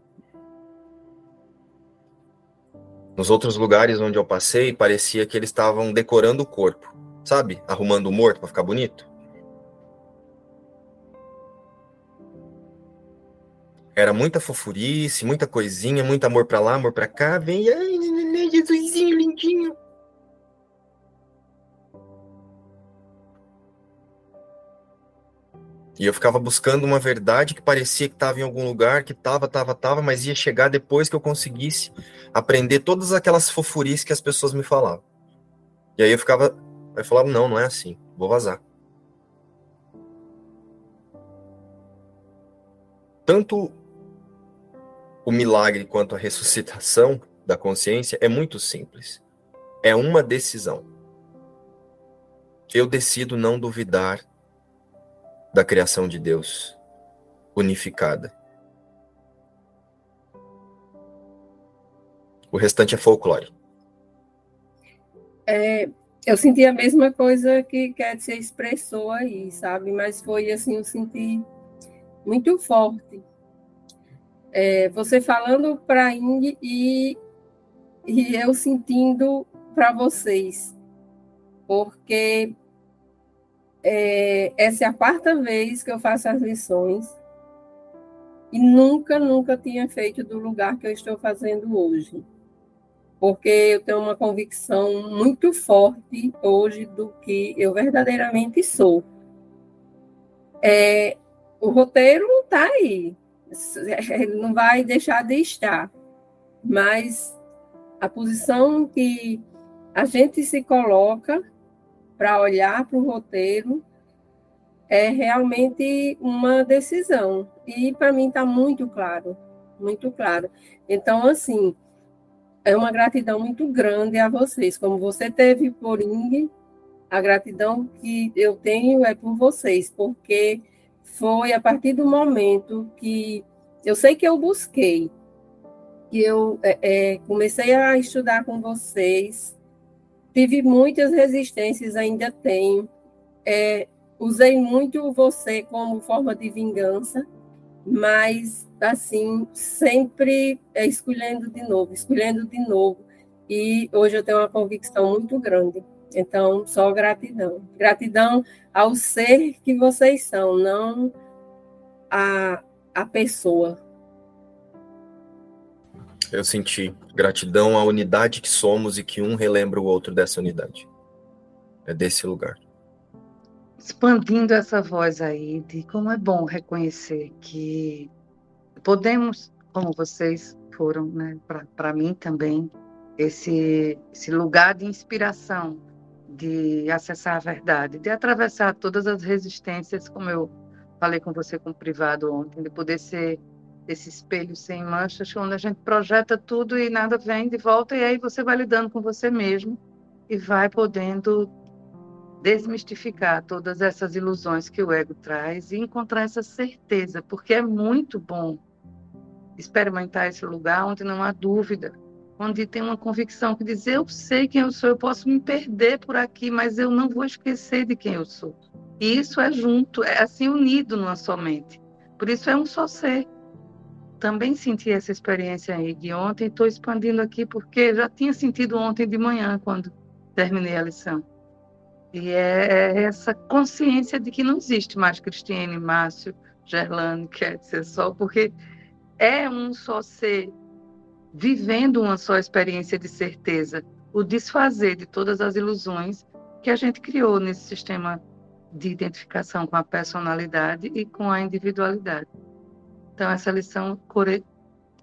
Nos outros lugares onde eu passei, parecia que eles estavam decorando o corpo, sabe? Arrumando o morto para ficar bonito. Era muita fofurice, muita coisinha, muito amor para lá, amor para cá. Vem, ai, Jesusinho lindinho. E eu ficava buscando uma verdade que parecia que estava em algum lugar, que estava, estava, estava, mas ia chegar depois que eu conseguisse aprender todas aquelas fofurices que as pessoas me falavam. E aí eu ficava, eu falava, não, não é assim, vou vazar. Tanto o milagre quanto a ressuscitação da consciência é muito simples. É uma decisão. Eu decido não duvidar da criação de Deus unificada. O restante é folclore. É, eu senti a mesma coisa que se expressou aí, sabe? Mas foi assim, eu senti muito forte. É, você falando para Ing e, e eu sentindo para vocês. Porque é, essa é a quarta vez que eu faço as lições e nunca, nunca tinha feito do lugar que eu estou fazendo hoje. Porque eu tenho uma convicção muito forte hoje do que eu verdadeiramente sou. É, o roteiro não está aí, não vai deixar de estar, mas a posição que a gente se coloca para olhar para o roteiro é realmente uma decisão. E para mim está muito claro, muito claro. Então, assim, é uma gratidão muito grande a vocês. Como você teve por Ing, a gratidão que eu tenho é por vocês, porque foi a partir do momento que eu sei que eu busquei, que eu é, é, comecei a estudar com vocês, Tive muitas resistências, ainda tenho. É, usei muito você como forma de vingança, mas, assim, sempre é, escolhendo de novo, escolhendo de novo. E hoje eu tenho uma convicção muito grande. Então, só gratidão. Gratidão ao ser que vocês são, não a, a pessoa. Eu senti gratidão à unidade que somos e que um relembra o outro dessa unidade. É desse lugar. Expandindo essa voz aí de como é bom reconhecer que podemos, como vocês foram, né, para mim também, esse, esse lugar de inspiração, de acessar a verdade, de atravessar todas as resistências, como eu falei com você com o privado ontem, de poder ser esse espelho sem manchas, onde a gente projeta tudo e nada vem de volta, e aí você vai lidando com você mesmo e vai podendo desmistificar todas essas ilusões que o ego traz e encontrar essa certeza, porque é muito bom experimentar esse lugar onde não há dúvida, onde tem uma convicção que diz: eu sei quem eu sou, eu posso me perder por aqui, mas eu não vou esquecer de quem eu sou. E isso é junto, é assim unido numa só mente. Por isso é um só ser. Também senti essa experiência aí de ontem, estou expandindo aqui porque já tinha sentido ontem de manhã quando terminei a lição. E é, é essa consciência de que não existe mais Cristiane, Márcio, Gerlane, Ketzer, só porque é um só ser vivendo uma só experiência de certeza, o desfazer de todas as ilusões que a gente criou nesse sistema de identificação com a personalidade e com a individualidade. Então, essa lição core...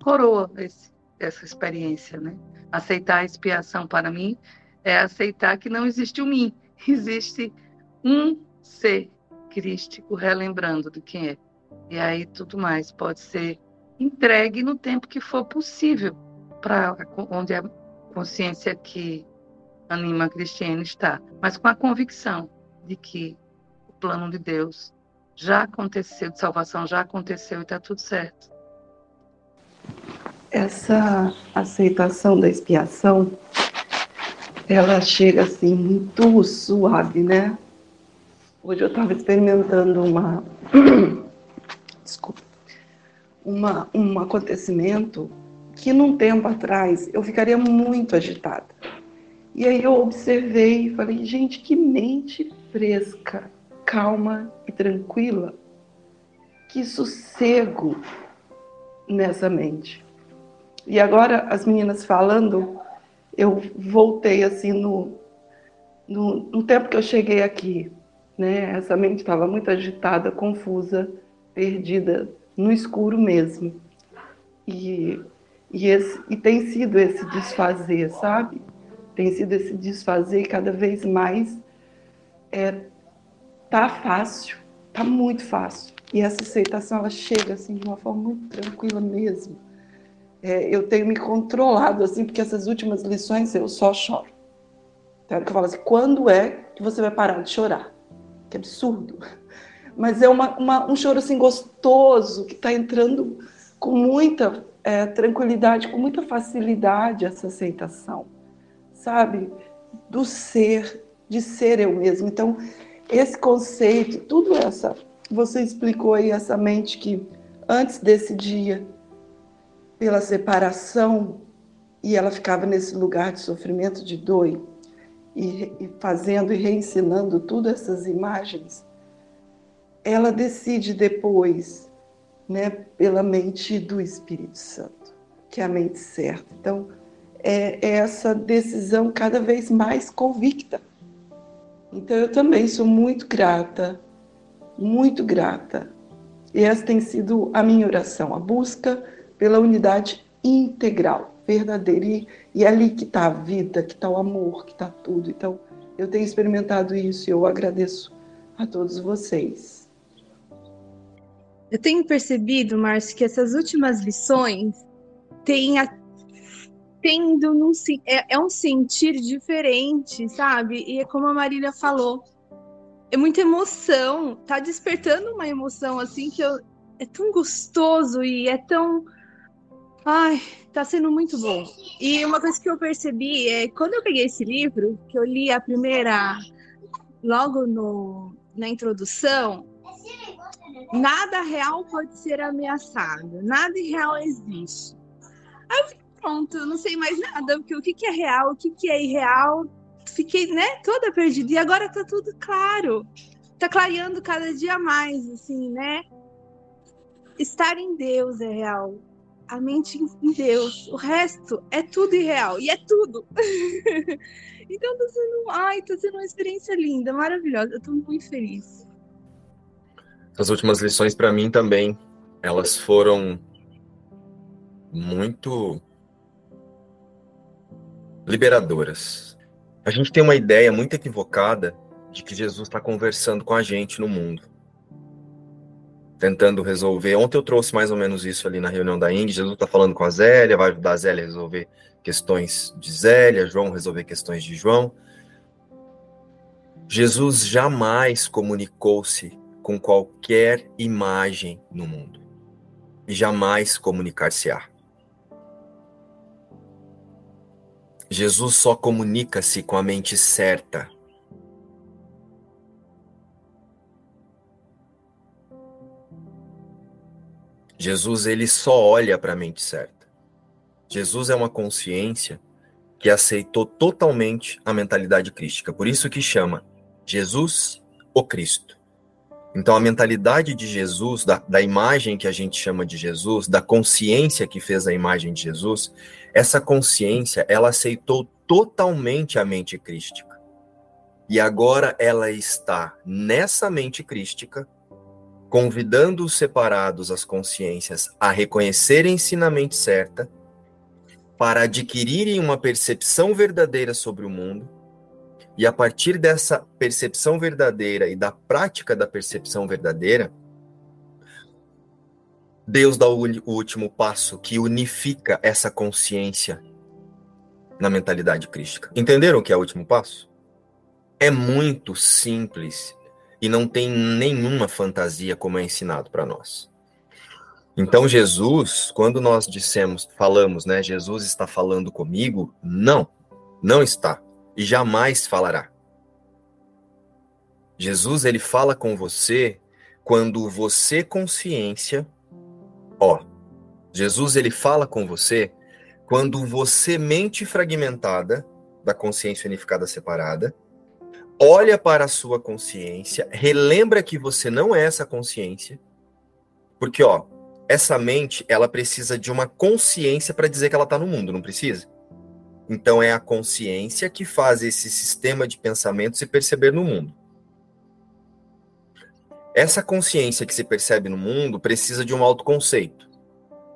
coroa esse, essa experiência. Né? Aceitar a expiação para mim é aceitar que não existe o mim, [laughs] existe um ser crístico relembrando do quem é. E aí tudo mais pode ser entregue no tempo que for possível para onde a consciência que anima a Cristiane está, mas com a convicção de que o plano de Deus já aconteceu, de salvação já aconteceu e está tudo certo. Essa aceitação da expiação, ela chega assim muito suave, né? Hoje eu estava experimentando uma, [clears throat] desculpa, uma, um acontecimento que num tempo atrás eu ficaria muito agitada. E aí eu observei e falei, gente, que mente fresca, calma e tranquila. Que sossego nessa mente. E agora as meninas falando, eu voltei assim no, no, no tempo que eu cheguei aqui. Né? Essa mente estava muito agitada, confusa, perdida no escuro mesmo. E, e, esse, e tem sido esse desfazer, sabe? Tem sido esse desfazer cada vez mais. É, tá fácil, tá muito fácil. E essa aceitação ela chega assim de uma forma muito tranquila mesmo. É, eu tenho me controlado assim, porque essas últimas lições eu só choro. Tem hora que eu falo assim, quando é que você vai parar de chorar? Que absurdo mas é uma, uma, um choro assim gostoso que está entrando com muita é, tranquilidade, com muita facilidade essa aceitação, sabe? Do ser, de ser eu mesmo. Então, esse conceito, tudo essa, você explicou aí essa mente que antes desse dia, pela separação, e ela ficava nesse lugar de sofrimento, de dor, e, e fazendo e reensinando todas essas imagens ela decide depois, né, pela mente do Espírito Santo, que é a mente certa. Então, é, é essa decisão cada vez mais convicta. Então, eu também sou muito grata, muito grata. E essa tem sido a minha oração, a busca pela unidade integral, verdadeira. E, e é ali que está a vida, que está o amor, que está tudo. Então, eu tenho experimentado isso e eu agradeço a todos vocês. Eu tenho percebido, Márcio, que essas últimas lições têm a, num, é, é um sentir diferente, sabe? E é como a Marília falou, é muita emoção, tá despertando uma emoção assim que eu, é tão gostoso e é tão Ai, tá sendo muito bom. E uma coisa que eu percebi é quando eu peguei esse livro, que eu li a primeira logo no, na introdução, nada real pode ser ameaçado, nada irreal existe. Aí eu pronto, não sei mais nada, porque o que, que é real, o que, que é irreal, fiquei, né, toda perdida. E agora tá tudo claro, tá clareando cada dia mais, assim, né? Estar em Deus é real. a mente em Deus. O resto é tudo irreal. E é tudo. [laughs] então tá sendo. Ai, tá sendo uma experiência linda, maravilhosa. Eu tô muito feliz. As últimas lições para mim também, elas foram muito liberadoras. A gente tem uma ideia muito equivocada de que Jesus está conversando com a gente no mundo tentando resolver. Ontem eu trouxe mais ou menos isso ali na reunião da Ing. Jesus está falando com a Zélia, vai ajudar a Zélia a resolver questões de Zélia, João resolver questões de João. Jesus jamais comunicou-se com qualquer imagem no mundo e jamais comunicar-se-á. Jesus só comunica-se com a mente certa Jesus ele só olha para a mente certa. Jesus é uma consciência que aceitou totalmente a mentalidade crística. Por isso que chama Jesus o Cristo. Então a mentalidade de Jesus, da, da imagem que a gente chama de Jesus, da consciência que fez a imagem de Jesus, essa consciência ela aceitou totalmente a mente crística. E agora ela está nessa mente crística convidando os separados, as consciências, a reconhecerem-se na mente certa, para adquirirem uma percepção verdadeira sobre o mundo, e a partir dessa percepção verdadeira e da prática da percepção verdadeira, Deus dá o último passo que unifica essa consciência na mentalidade crística. Entenderam o que é o último passo? É muito simples e não tem nenhuma fantasia como é ensinado para nós. Então Jesus, quando nós dissemos, falamos, né, Jesus está falando comigo, não, não está e jamais falará. Jesus ele fala com você quando você consciência, ó, Jesus ele fala com você quando você mente fragmentada da consciência unificada separada olha para a sua consciência, relembra que você não é essa consciência, porque ó, essa mente ela precisa de uma consciência para dizer que ela está no mundo, não precisa? Então é a consciência que faz esse sistema de pensamento se perceber no mundo. Essa consciência que se percebe no mundo precisa de um autoconceito,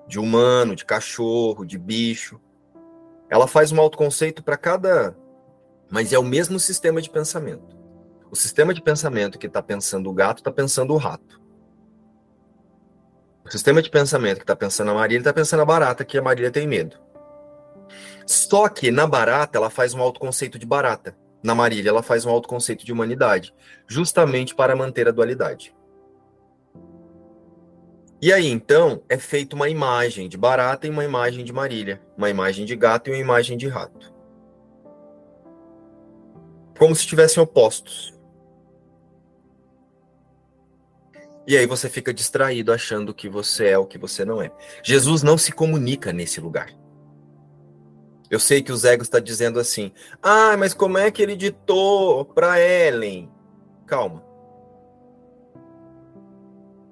de humano, de cachorro, de bicho. Ela faz um autoconceito para cada mas é o mesmo sistema de pensamento. O sistema de pensamento que está pensando o gato está pensando o rato. O sistema de pensamento que está pensando a Marília está pensando a barata, que a Marília tem medo. Só que na barata ela faz um autoconceito de barata. Na Marília ela faz um autoconceito de humanidade, justamente para manter a dualidade. E aí então é feita uma imagem de barata e uma imagem de Marília, uma imagem de gato e uma imagem de rato como se estivessem opostos. E aí você fica distraído achando que você é o que você não é. Jesus não se comunica nesse lugar. Eu sei que o Zego está dizendo assim: "Ah, mas como é que ele ditou para Ellen?" Calma.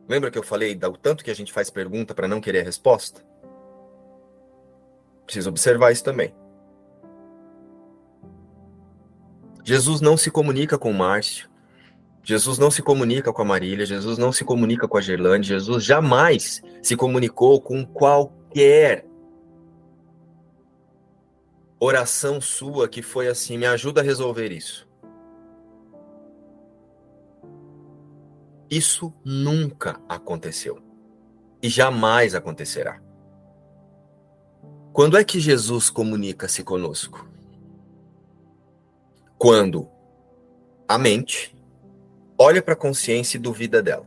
Lembra que eu falei do tanto que a gente faz pergunta para não querer a resposta? Precisa observar isso também. Jesus não se comunica com Márcio. Jesus não se comunica com a Marília, Jesus não se comunica com a Gerlande, Jesus jamais se comunicou com qualquer oração sua que foi assim: me ajuda a resolver isso. Isso nunca aconteceu e jamais acontecerá. Quando é que Jesus comunica-se conosco? quando a mente olha para a consciência e duvida dela.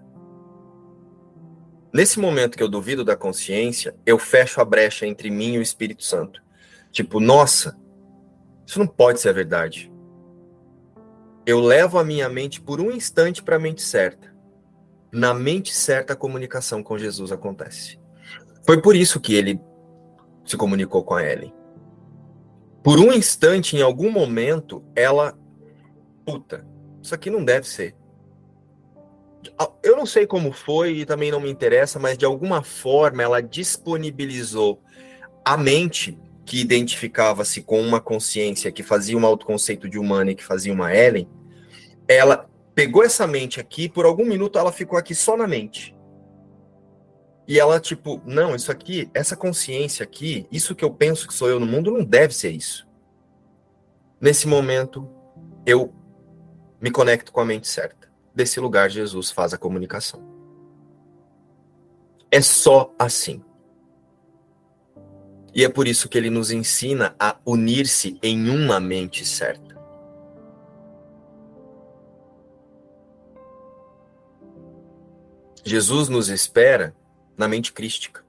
Nesse momento que eu duvido da consciência, eu fecho a brecha entre mim e o Espírito Santo. Tipo, nossa, isso não pode ser a verdade. Eu levo a minha mente por um instante para a mente certa. Na mente certa, a comunicação com Jesus acontece. Foi por isso que ele se comunicou com a Ellen. Por um instante, em algum momento, ela. Puta, isso aqui não deve ser. eu não sei como foi e também não me interessa, mas de alguma forma ela disponibilizou a mente que identificava-se com uma consciência que fazia um autoconceito de humana e que fazia uma Ellen, ela pegou essa mente aqui, por algum minuto ela ficou aqui só na mente. E ela, tipo, não, isso aqui, essa consciência aqui, isso que eu penso que sou eu no mundo, não deve ser isso. Nesse momento, eu me conecto com a mente certa. Desse lugar, Jesus faz a comunicação. É só assim. E é por isso que ele nos ensina a unir-se em uma mente certa. Jesus nos espera na mente crística.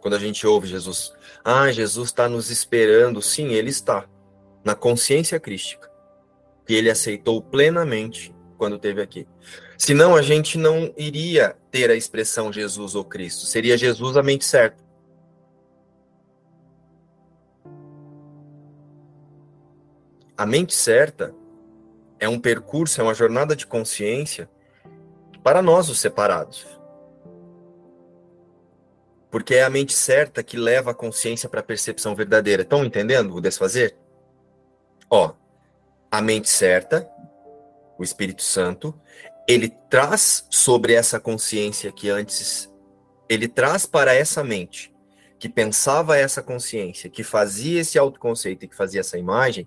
Quando a gente ouve Jesus, ah, Jesus está nos esperando, sim, ele está, na consciência crística, que ele aceitou plenamente quando esteve aqui. Senão a gente não iria ter a expressão Jesus ou Cristo, seria Jesus a mente certa. A mente certa é um percurso, é uma jornada de consciência para nós, os separados. Porque é a mente certa que leva a consciência para a percepção verdadeira. Estão entendendo o desfazer? Ó, a mente certa, o Espírito Santo, ele traz sobre essa consciência que antes ele traz para essa mente que pensava essa consciência, que fazia esse autoconceito e que fazia essa imagem,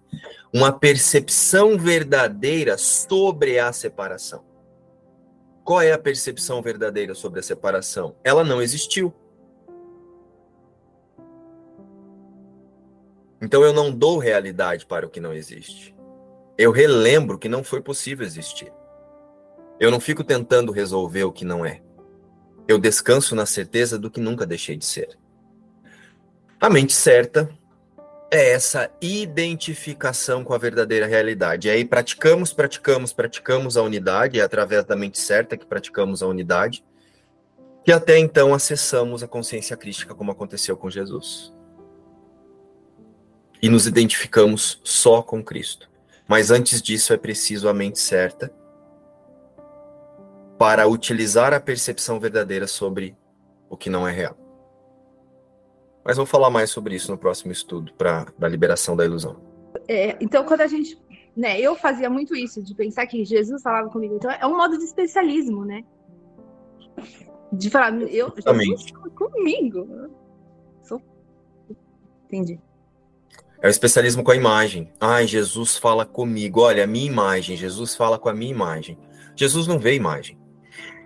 uma percepção verdadeira sobre a separação. Qual é a percepção verdadeira sobre a separação? Ela não existiu. Então eu não dou realidade para o que não existe. Eu relembro que não foi possível existir. Eu não fico tentando resolver o que não é. Eu descanso na certeza do que nunca deixei de ser. A mente certa é essa identificação com a verdadeira realidade. E aí praticamos, praticamos, praticamos a unidade, é através da mente certa que praticamos a unidade, que até então acessamos a consciência crística, como aconteceu com Jesus. E nos identificamos só com Cristo. Mas antes disso é preciso a mente certa para utilizar a percepção verdadeira sobre o que não é real. Mas vamos falar mais sobre isso no próximo estudo, para da liberação da ilusão. É, então, quando a gente. Né, eu fazia muito isso, de pensar que Jesus falava comigo. Então, é um modo de especialismo, né? De falar, eu, Jesus fala comigo. Sou... Entendi. É o especialismo com a imagem. Ai, Jesus fala comigo. Olha, a minha imagem. Jesus fala com a minha imagem. Jesus não vê imagem.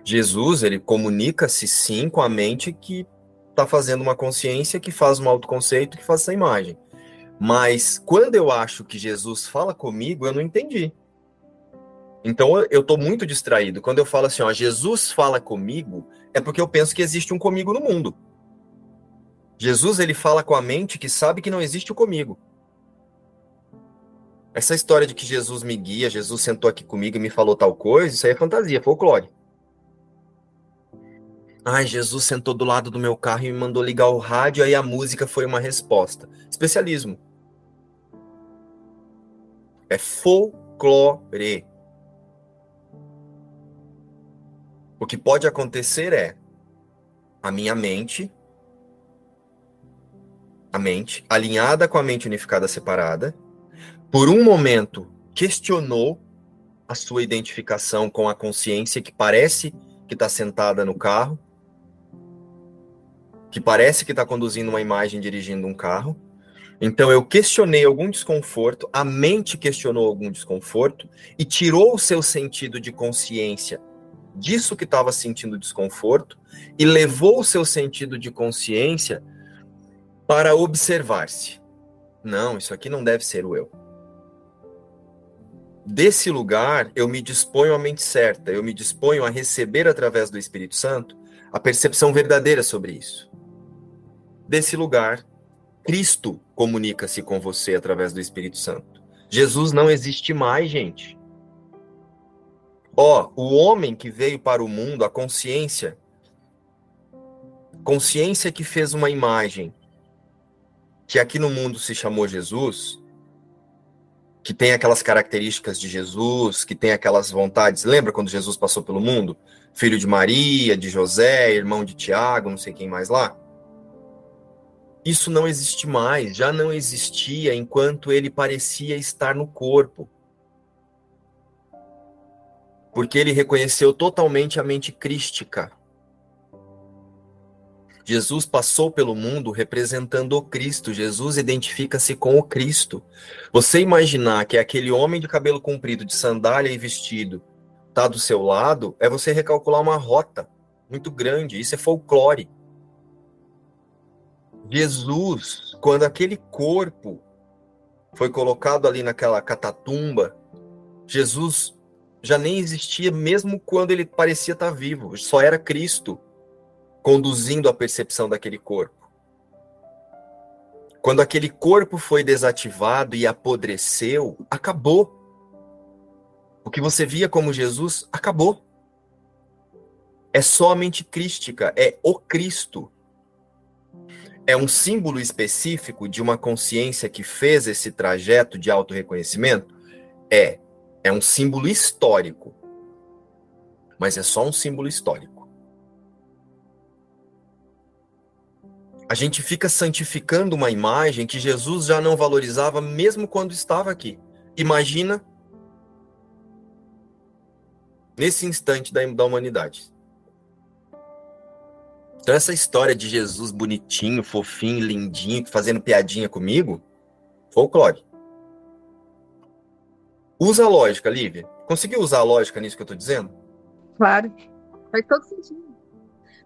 Jesus, ele comunica-se sim com a mente que está fazendo uma consciência que faz um autoconceito que faz essa imagem. Mas quando eu acho que Jesus fala comigo, eu não entendi. Então eu estou muito distraído. Quando eu falo assim, ó, Jesus fala comigo, é porque eu penso que existe um comigo no mundo. Jesus ele fala com a mente que sabe que não existe o comigo. Essa história de que Jesus me guia, Jesus sentou aqui comigo e me falou tal coisa, isso aí é fantasia, folclore. Ai, Jesus sentou do lado do meu carro e me mandou ligar o rádio, aí a música foi uma resposta. Especialismo. É folclore. O que pode acontecer é a minha mente, a mente alinhada com a mente unificada separada, por um momento questionou a sua identificação com a consciência que parece que está sentada no carro que parece que está conduzindo uma imagem dirigindo um carro. Então eu questionei algum desconforto, a mente questionou algum desconforto e tirou o seu sentido de consciência disso que estava sentindo desconforto e levou o seu sentido de consciência para observar-se. Não, isso aqui não deve ser o eu. Desse lugar, eu me disponho à mente certa, eu me disponho a receber através do Espírito Santo a percepção verdadeira sobre isso desse lugar, Cristo comunica-se com você através do Espírito Santo. Jesus não existe mais, gente. Ó, o homem que veio para o mundo, a consciência, consciência que fez uma imagem, que aqui no mundo se chamou Jesus, que tem aquelas características de Jesus, que tem aquelas vontades. Lembra quando Jesus passou pelo mundo? Filho de Maria, de José, irmão de Tiago, não sei quem mais lá. Isso não existe mais, já não existia enquanto ele parecia estar no corpo. Porque ele reconheceu totalmente a mente crística. Jesus passou pelo mundo representando o Cristo. Jesus identifica-se com o Cristo. Você imaginar que aquele homem de cabelo comprido, de sandália e vestido, está do seu lado, é você recalcular uma rota muito grande. Isso é folclore. Jesus, quando aquele corpo foi colocado ali naquela catatumba, Jesus já nem existia, mesmo quando ele parecia estar vivo, só era Cristo conduzindo a percepção daquele corpo. Quando aquele corpo foi desativado e apodreceu, acabou. O que você via como Jesus acabou. É somente crística, é o Cristo. É um símbolo específico de uma consciência que fez esse trajeto de autorreconhecimento? É. É um símbolo histórico. Mas é só um símbolo histórico. A gente fica santificando uma imagem que Jesus já não valorizava mesmo quando estava aqui. Imagina nesse instante da, da humanidade. Então, essa história de Jesus bonitinho, fofinho, lindinho, fazendo piadinha comigo, folclore. Usa a lógica, Lívia. Conseguiu usar a lógica nisso que eu estou dizendo? Claro. Faz todo sentido.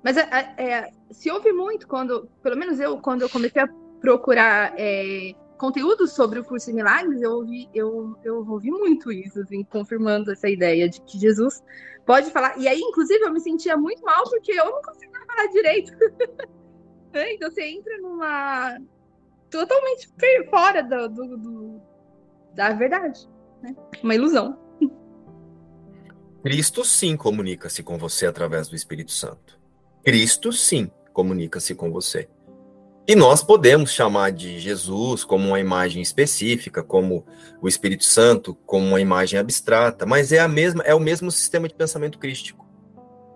Mas é, é, é, se ouve muito quando, pelo menos eu, quando eu comecei a procurar é, conteúdos sobre o curso de milagres, eu ouvi, eu, eu ouvi muito isso, assim, confirmando essa ideia de que Jesus pode falar. E aí, inclusive, eu me sentia muito mal porque eu não conseguia falar direito. [laughs] É, então você entra numa. totalmente fora do, do, do da verdade. Né? Uma ilusão. Cristo sim comunica-se com você através do Espírito Santo. Cristo, sim, comunica-se com você. E nós podemos chamar de Jesus como uma imagem específica, como o Espírito Santo como uma imagem abstrata, mas é a mesma, é o mesmo sistema de pensamento crístico.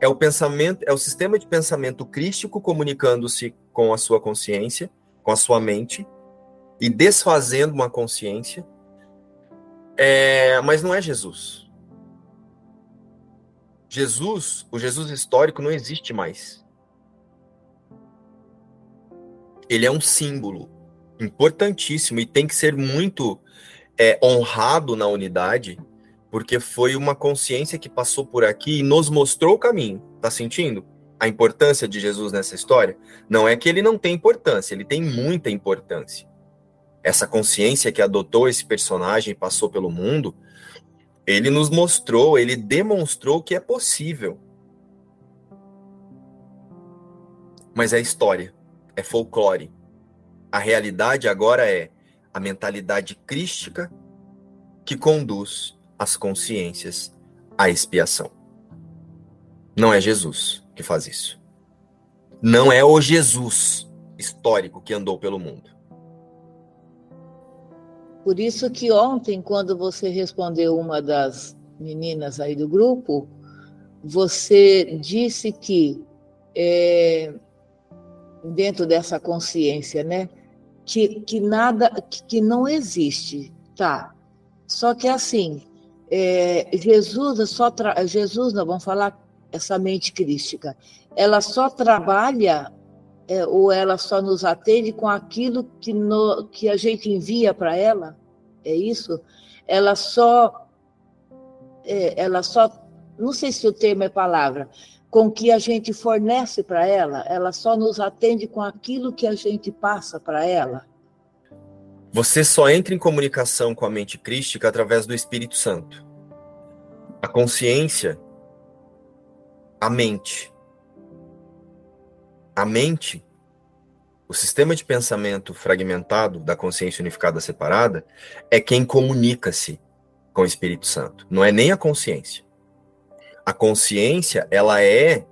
É o pensamento, é o sistema de pensamento crístico comunicando-se com a sua consciência, com a sua mente e desfazendo uma consciência. É, mas não é Jesus. Jesus, o Jesus histórico não existe mais. Ele é um símbolo importantíssimo e tem que ser muito é, honrado na unidade, porque foi uma consciência que passou por aqui e nos mostrou o caminho. Tá sentindo a importância de Jesus nessa história? Não é que ele não tem importância, ele tem muita importância. Essa consciência que adotou esse personagem e passou pelo mundo ele nos mostrou, ele demonstrou que é possível. Mas é história, é folclore. A realidade agora é a mentalidade crística que conduz as consciências à expiação. Não é Jesus que faz isso. Não é o Jesus histórico que andou pelo mundo. Por isso que ontem, quando você respondeu uma das meninas aí do grupo, você disse que é, dentro dessa consciência, né, que, que nada, que, que não existe, tá? Só que assim, é, Jesus é só tra... Jesus, não vamos falar essa mente crística, ela só trabalha é, ou ela só nos atende com aquilo que, no, que a gente envia para ela? É isso? Ela só, é, ela só, não sei se o termo é palavra, com que a gente fornece para ela, ela só nos atende com aquilo que a gente passa para ela. Você só entra em comunicação com a mente crística através do Espírito Santo. A consciência, a mente, a mente, o sistema de pensamento fragmentado da consciência unificada separada é quem comunica-se com o Espírito Santo. Não é nem a consciência. A consciência, ela é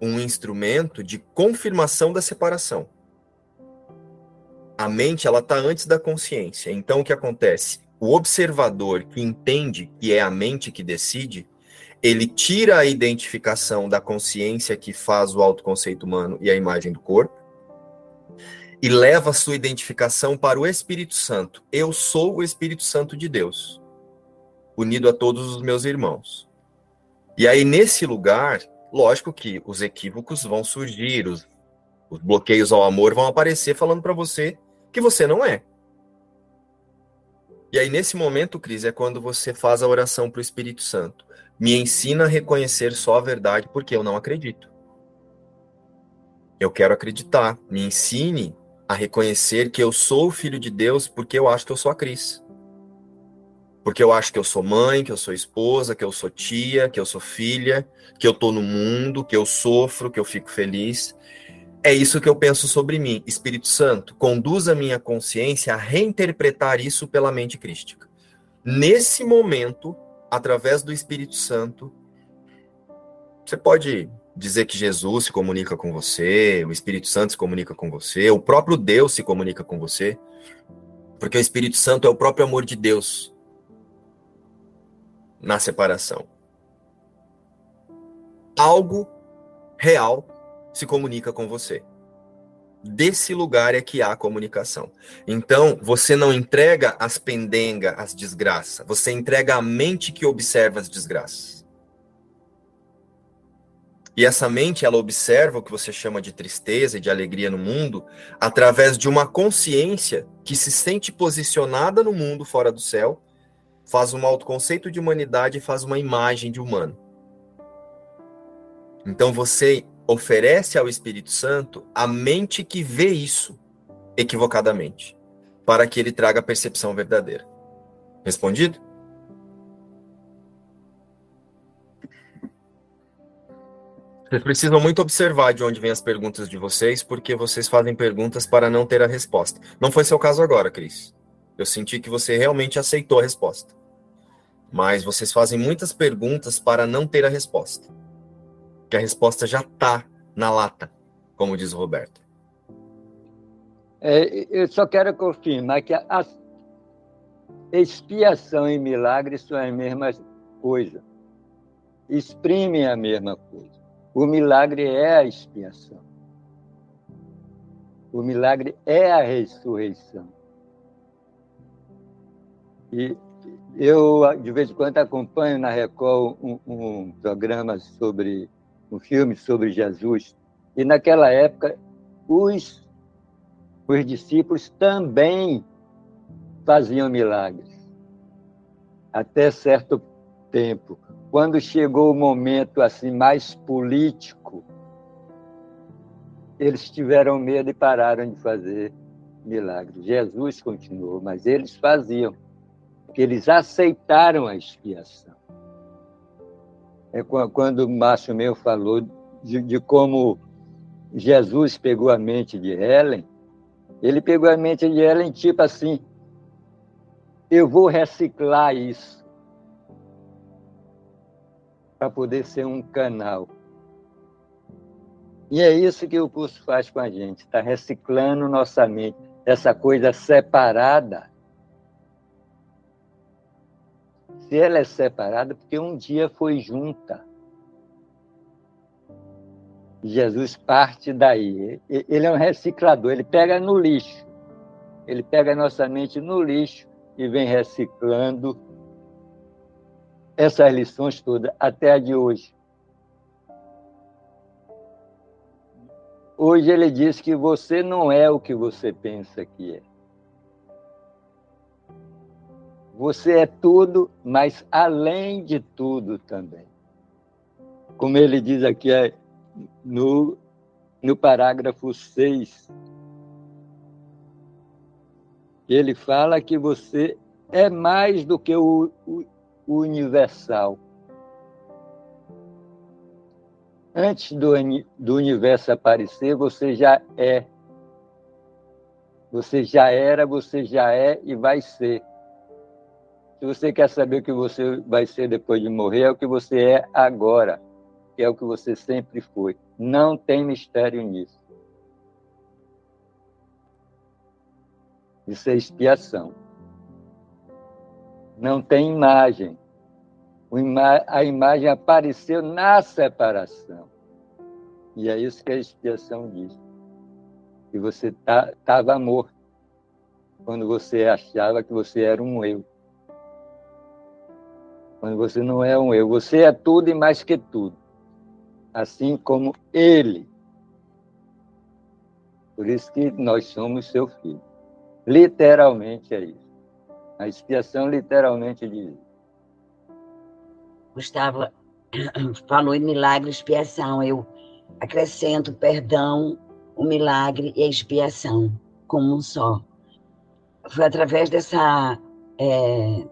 um instrumento de confirmação da separação. A mente, ela está antes da consciência. Então, o que acontece? o observador que entende que é a mente que decide, ele tira a identificação da consciência que faz o autoconceito humano e a imagem do corpo e leva sua identificação para o Espírito Santo. Eu sou o Espírito Santo de Deus, unido a todos os meus irmãos. E aí, nesse lugar, lógico que os equívocos vão surgir, os, os bloqueios ao amor vão aparecer falando para você que você não é. E aí, nesse momento, Cris, é quando você faz a oração para o Espírito Santo. Me ensina a reconhecer só a verdade, porque eu não acredito. Eu quero acreditar. Me ensine a reconhecer que eu sou o filho de Deus porque eu acho que eu sou a Cris. Porque eu acho que eu sou mãe, que eu sou esposa, que eu sou tia, que eu sou filha, que eu tô no mundo, que eu sofro, que eu fico feliz. É isso que eu penso sobre mim. Espírito Santo, conduz a minha consciência a reinterpretar isso pela mente crística. Nesse momento, através do Espírito Santo, você pode dizer que Jesus se comunica com você, o Espírito Santo se comunica com você, o próprio Deus se comunica com você, porque o Espírito Santo é o próprio amor de Deus na separação. Algo real se comunica com você. Desse lugar é que há comunicação. Então, você não entrega as pendengas, as desgraças, você entrega a mente que observa as desgraças. E essa mente, ela observa o que você chama de tristeza e de alegria no mundo através de uma consciência que se sente posicionada no mundo fora do céu, faz um autoconceito de humanidade e faz uma imagem de humano. Então você oferece ao Espírito Santo a mente que vê isso equivocadamente, para que ele traga a percepção verdadeira. Respondido? Vocês precisam muito observar de onde vêm as perguntas de vocês, porque vocês fazem perguntas para não ter a resposta. Não foi seu caso agora, Cris. Eu senti que você realmente aceitou a resposta. Mas vocês fazem muitas perguntas para não ter a resposta. Que a resposta já está na lata, como diz o Roberto. É, eu só quero confirmar que a expiação e milagre são a mesma coisa. Exprimem a mesma coisa. O milagre é a expiação. O milagre é a ressurreição. E eu, de vez em quando, acompanho na Record um, um programa sobre, um filme sobre Jesus. E naquela época, os, os discípulos também faziam milagres. Até certo tempo. Quando chegou o momento assim mais político, eles tiveram medo e pararam de fazer milagres. Jesus continuou, mas eles faziam, porque eles aceitaram a expiação. É quando o Márcio meu falou de, de como Jesus pegou a mente de Helen, ele pegou a mente de Helen tipo assim, eu vou reciclar isso para poder ser um canal. E é isso que o curso faz com a gente, está reciclando nossa mente, essa coisa separada. Se ela é separada, porque um dia foi junta. Jesus parte daí. Ele é um reciclador, ele pega no lixo. Ele pega a nossa mente no lixo e vem reciclando essas lições todas até a de hoje. Hoje ele diz que você não é o que você pensa que é. Você é tudo, mas além de tudo também. Como ele diz aqui é, no, no parágrafo 6, ele fala que você é mais do que o, o, universal. Antes do, do universo aparecer, você já é. Você já era, você já é e vai ser. Se você quer saber o que você vai ser depois de morrer, é o que você é agora, que é o que você sempre foi. Não tem mistério nisso. Isso é expiação. não tem imagem. A imagem apareceu na separação. E é isso que a expiação diz. Que você estava tá, morto quando você achava que você era um eu. Quando você não é um eu, você é tudo e mais que tudo. Assim como ele. Por isso que nós somos seu filho. Literalmente é isso. A expiação literalmente diz. Gustavo falou em milagre e expiação. Eu acrescento perdão, o milagre e a expiação como um só. Foi através dessa. É,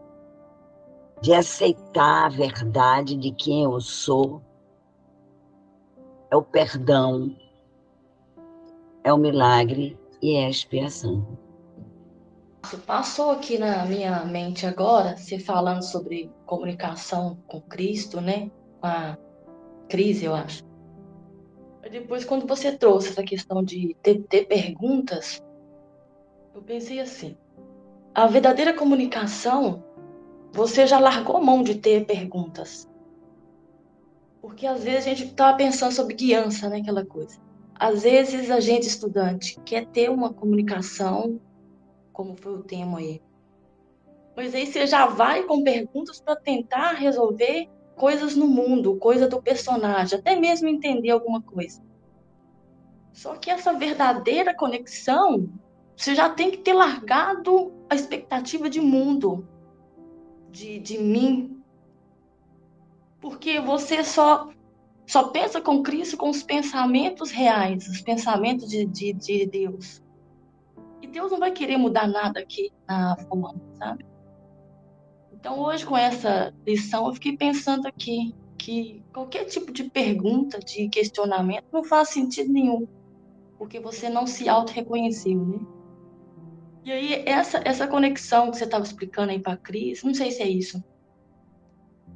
de aceitar a verdade de quem eu sou, é o perdão, é o milagre e é a expiação. Passou aqui na minha mente agora, você falando sobre comunicação com Cristo, né? Com a crise, eu acho. Depois, quando você trouxe essa questão de ter, ter perguntas, eu pensei assim: a verdadeira comunicação, você já largou mão de ter perguntas. Porque às vezes a gente estava pensando sobre guiança, né? Aquela coisa. Às vezes a gente, estudante, quer ter uma comunicação, como foi o tema aí. Mas aí você já vai com perguntas para tentar resolver coisas no mundo, coisa do personagem, até mesmo entender alguma coisa. Só que essa verdadeira conexão, você já tem que ter largado a expectativa de mundo, de, de mim. Porque você só, só pensa com Cristo com os pensamentos reais, os pensamentos de, de, de Deus. E Deus não vai querer mudar nada aqui na forma, sabe? Então, hoje, com essa lição, eu fiquei pensando aqui que qualquer tipo de pergunta, de questionamento, não faz sentido nenhum, porque você não se auto-reconheceu, né? E aí, essa, essa conexão que você estava explicando aí para a Cris, não sei se é isso,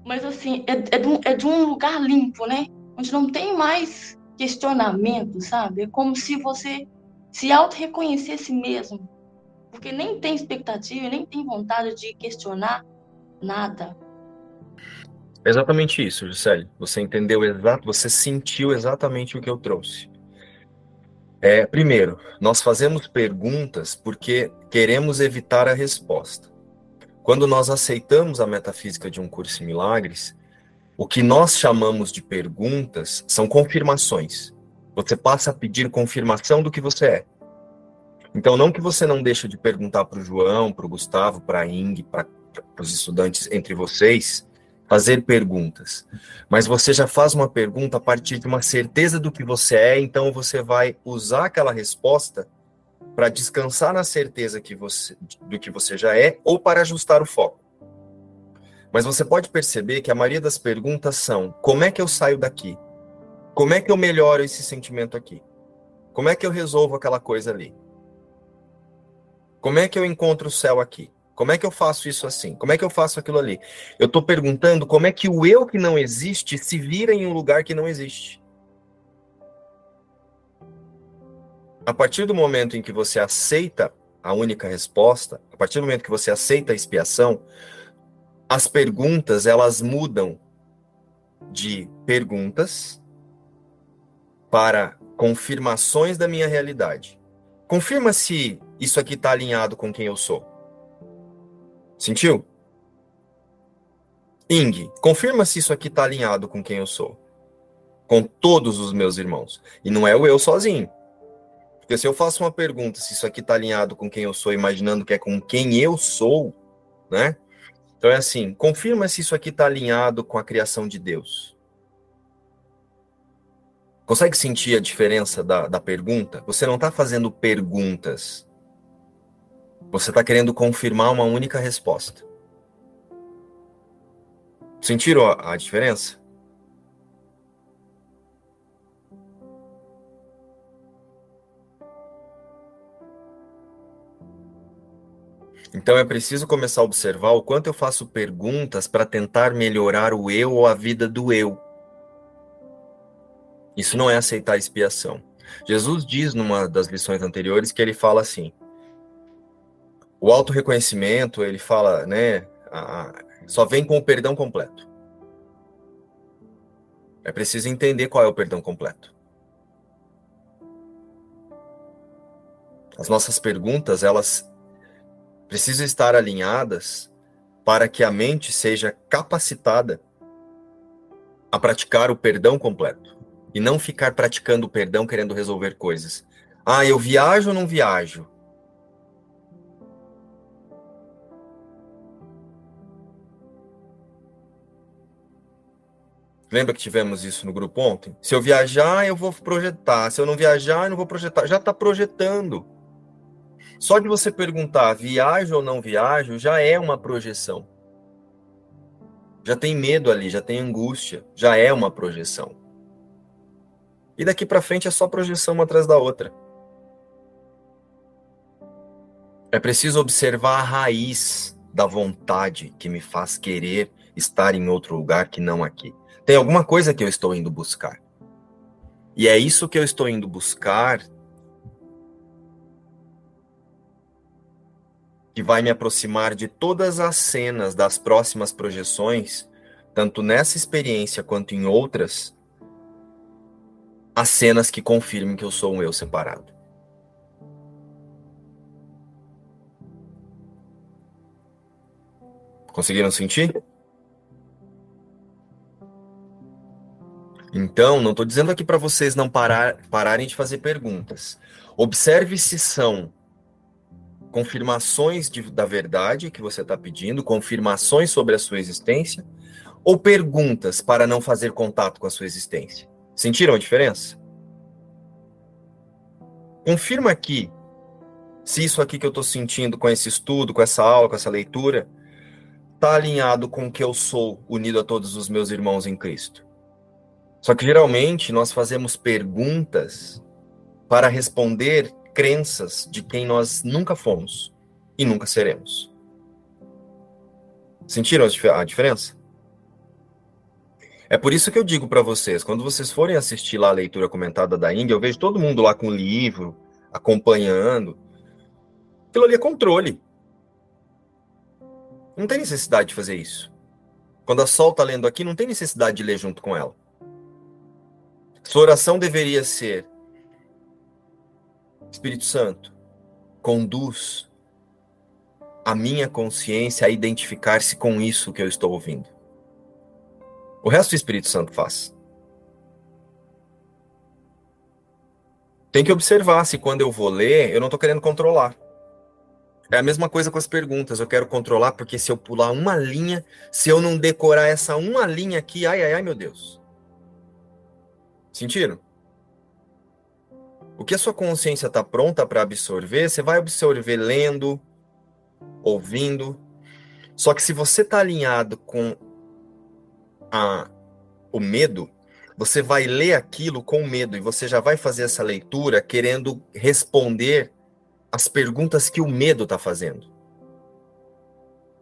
mas assim, é, é, de um, é de um lugar limpo, né? Onde não tem mais questionamento, sabe? É como se você se auto-reconhecesse mesmo, porque nem tem expectativa, nem tem vontade de questionar nada. Exatamente isso, Gisele. Você entendeu exato, você sentiu exatamente o que eu trouxe. É, primeiro, nós fazemos perguntas porque queremos evitar a resposta. Quando nós aceitamos a metafísica de um curso em milagres, o que nós chamamos de perguntas são confirmações. Você passa a pedir confirmação do que você é. Então, não que você não deixa de perguntar para o João, para o Gustavo, para a Ing, para os estudantes entre vocês fazer perguntas. Mas você já faz uma pergunta a partir de uma certeza do que você é, então você vai usar aquela resposta para descansar na certeza que você, do que você já é ou para ajustar o foco. Mas você pode perceber que a maioria das perguntas são: como é que eu saio daqui? Como é que eu melhoro esse sentimento aqui? Como é que eu resolvo aquela coisa ali? Como é que eu encontro o céu aqui? Como é que eu faço isso assim? Como é que eu faço aquilo ali? Eu estou perguntando como é que o eu que não existe se vira em um lugar que não existe. A partir do momento em que você aceita a única resposta, a partir do momento que você aceita a expiação, as perguntas elas mudam de perguntas para confirmações da minha realidade. Confirma se isso aqui está alinhado com quem eu sou. Sentiu? Ing, confirma se isso aqui está alinhado com quem eu sou. Com todos os meus irmãos. E não é o eu sozinho. Porque se eu faço uma pergunta se isso aqui está alinhado com quem eu sou, imaginando que é com quem eu sou, né? Então é assim, confirma se isso aqui está alinhado com a criação de Deus. Consegue sentir a diferença da, da pergunta? Você não está fazendo perguntas. Você está querendo confirmar uma única resposta. Sentiram a, a diferença? Então é preciso começar a observar o quanto eu faço perguntas para tentar melhorar o eu ou a vida do eu. Isso não é aceitar expiação. Jesus diz numa das lições anteriores que ele fala assim: o auto-reconhecimento, ele fala, né, a, só vem com o perdão completo. É preciso entender qual é o perdão completo. As nossas perguntas, elas precisam estar alinhadas para que a mente seja capacitada a praticar o perdão completo e não ficar praticando o perdão querendo resolver coisas. Ah, eu viajo ou não viajo? Lembra que tivemos isso no grupo ontem? Se eu viajar, eu vou projetar. Se eu não viajar, eu não vou projetar. Já está projetando. Só de você perguntar viajo ou não viajo já é uma projeção. Já tem medo ali, já tem angústia, já é uma projeção. E daqui para frente é só projeção uma atrás da outra. É preciso observar a raiz da vontade que me faz querer estar em outro lugar que não aqui. Tem alguma coisa que eu estou indo buscar. E é isso que eu estou indo buscar que vai me aproximar de todas as cenas das próximas projeções, tanto nessa experiência quanto em outras, as cenas que confirmem que eu sou um eu separado. Conseguiram sentir? Então, não estou dizendo aqui para vocês não parar, pararem de fazer perguntas. Observe se são confirmações de, da verdade que você está pedindo, confirmações sobre a sua existência, ou perguntas para não fazer contato com a sua existência. Sentiram a diferença? Confirma aqui se isso aqui que eu estou sentindo com esse estudo, com essa aula, com essa leitura, está alinhado com o que eu sou, unido a todos os meus irmãos em Cristo. Só que geralmente nós fazemos perguntas para responder crenças de quem nós nunca fomos e nunca seremos. Sentiram a diferença? É por isso que eu digo para vocês, quando vocês forem assistir lá a leitura comentada da Índia, eu vejo todo mundo lá com o livro, acompanhando. Aquilo ali é controle. Não tem necessidade de fazer isso. Quando a Sol está lendo aqui, não tem necessidade de ler junto com ela. Sua oração deveria ser: Espírito Santo, conduz a minha consciência a identificar-se com isso que eu estou ouvindo. O resto o Espírito Santo faz. Tem que observar se quando eu vou ler, eu não estou querendo controlar. É a mesma coisa com as perguntas. Eu quero controlar porque se eu pular uma linha, se eu não decorar essa uma linha aqui, ai, ai, ai, meu Deus. Sentiram? O que a sua consciência está pronta para absorver, você vai absorver lendo, ouvindo. Só que se você está alinhado com a, o medo, você vai ler aquilo com medo e você já vai fazer essa leitura querendo responder as perguntas que o medo está fazendo.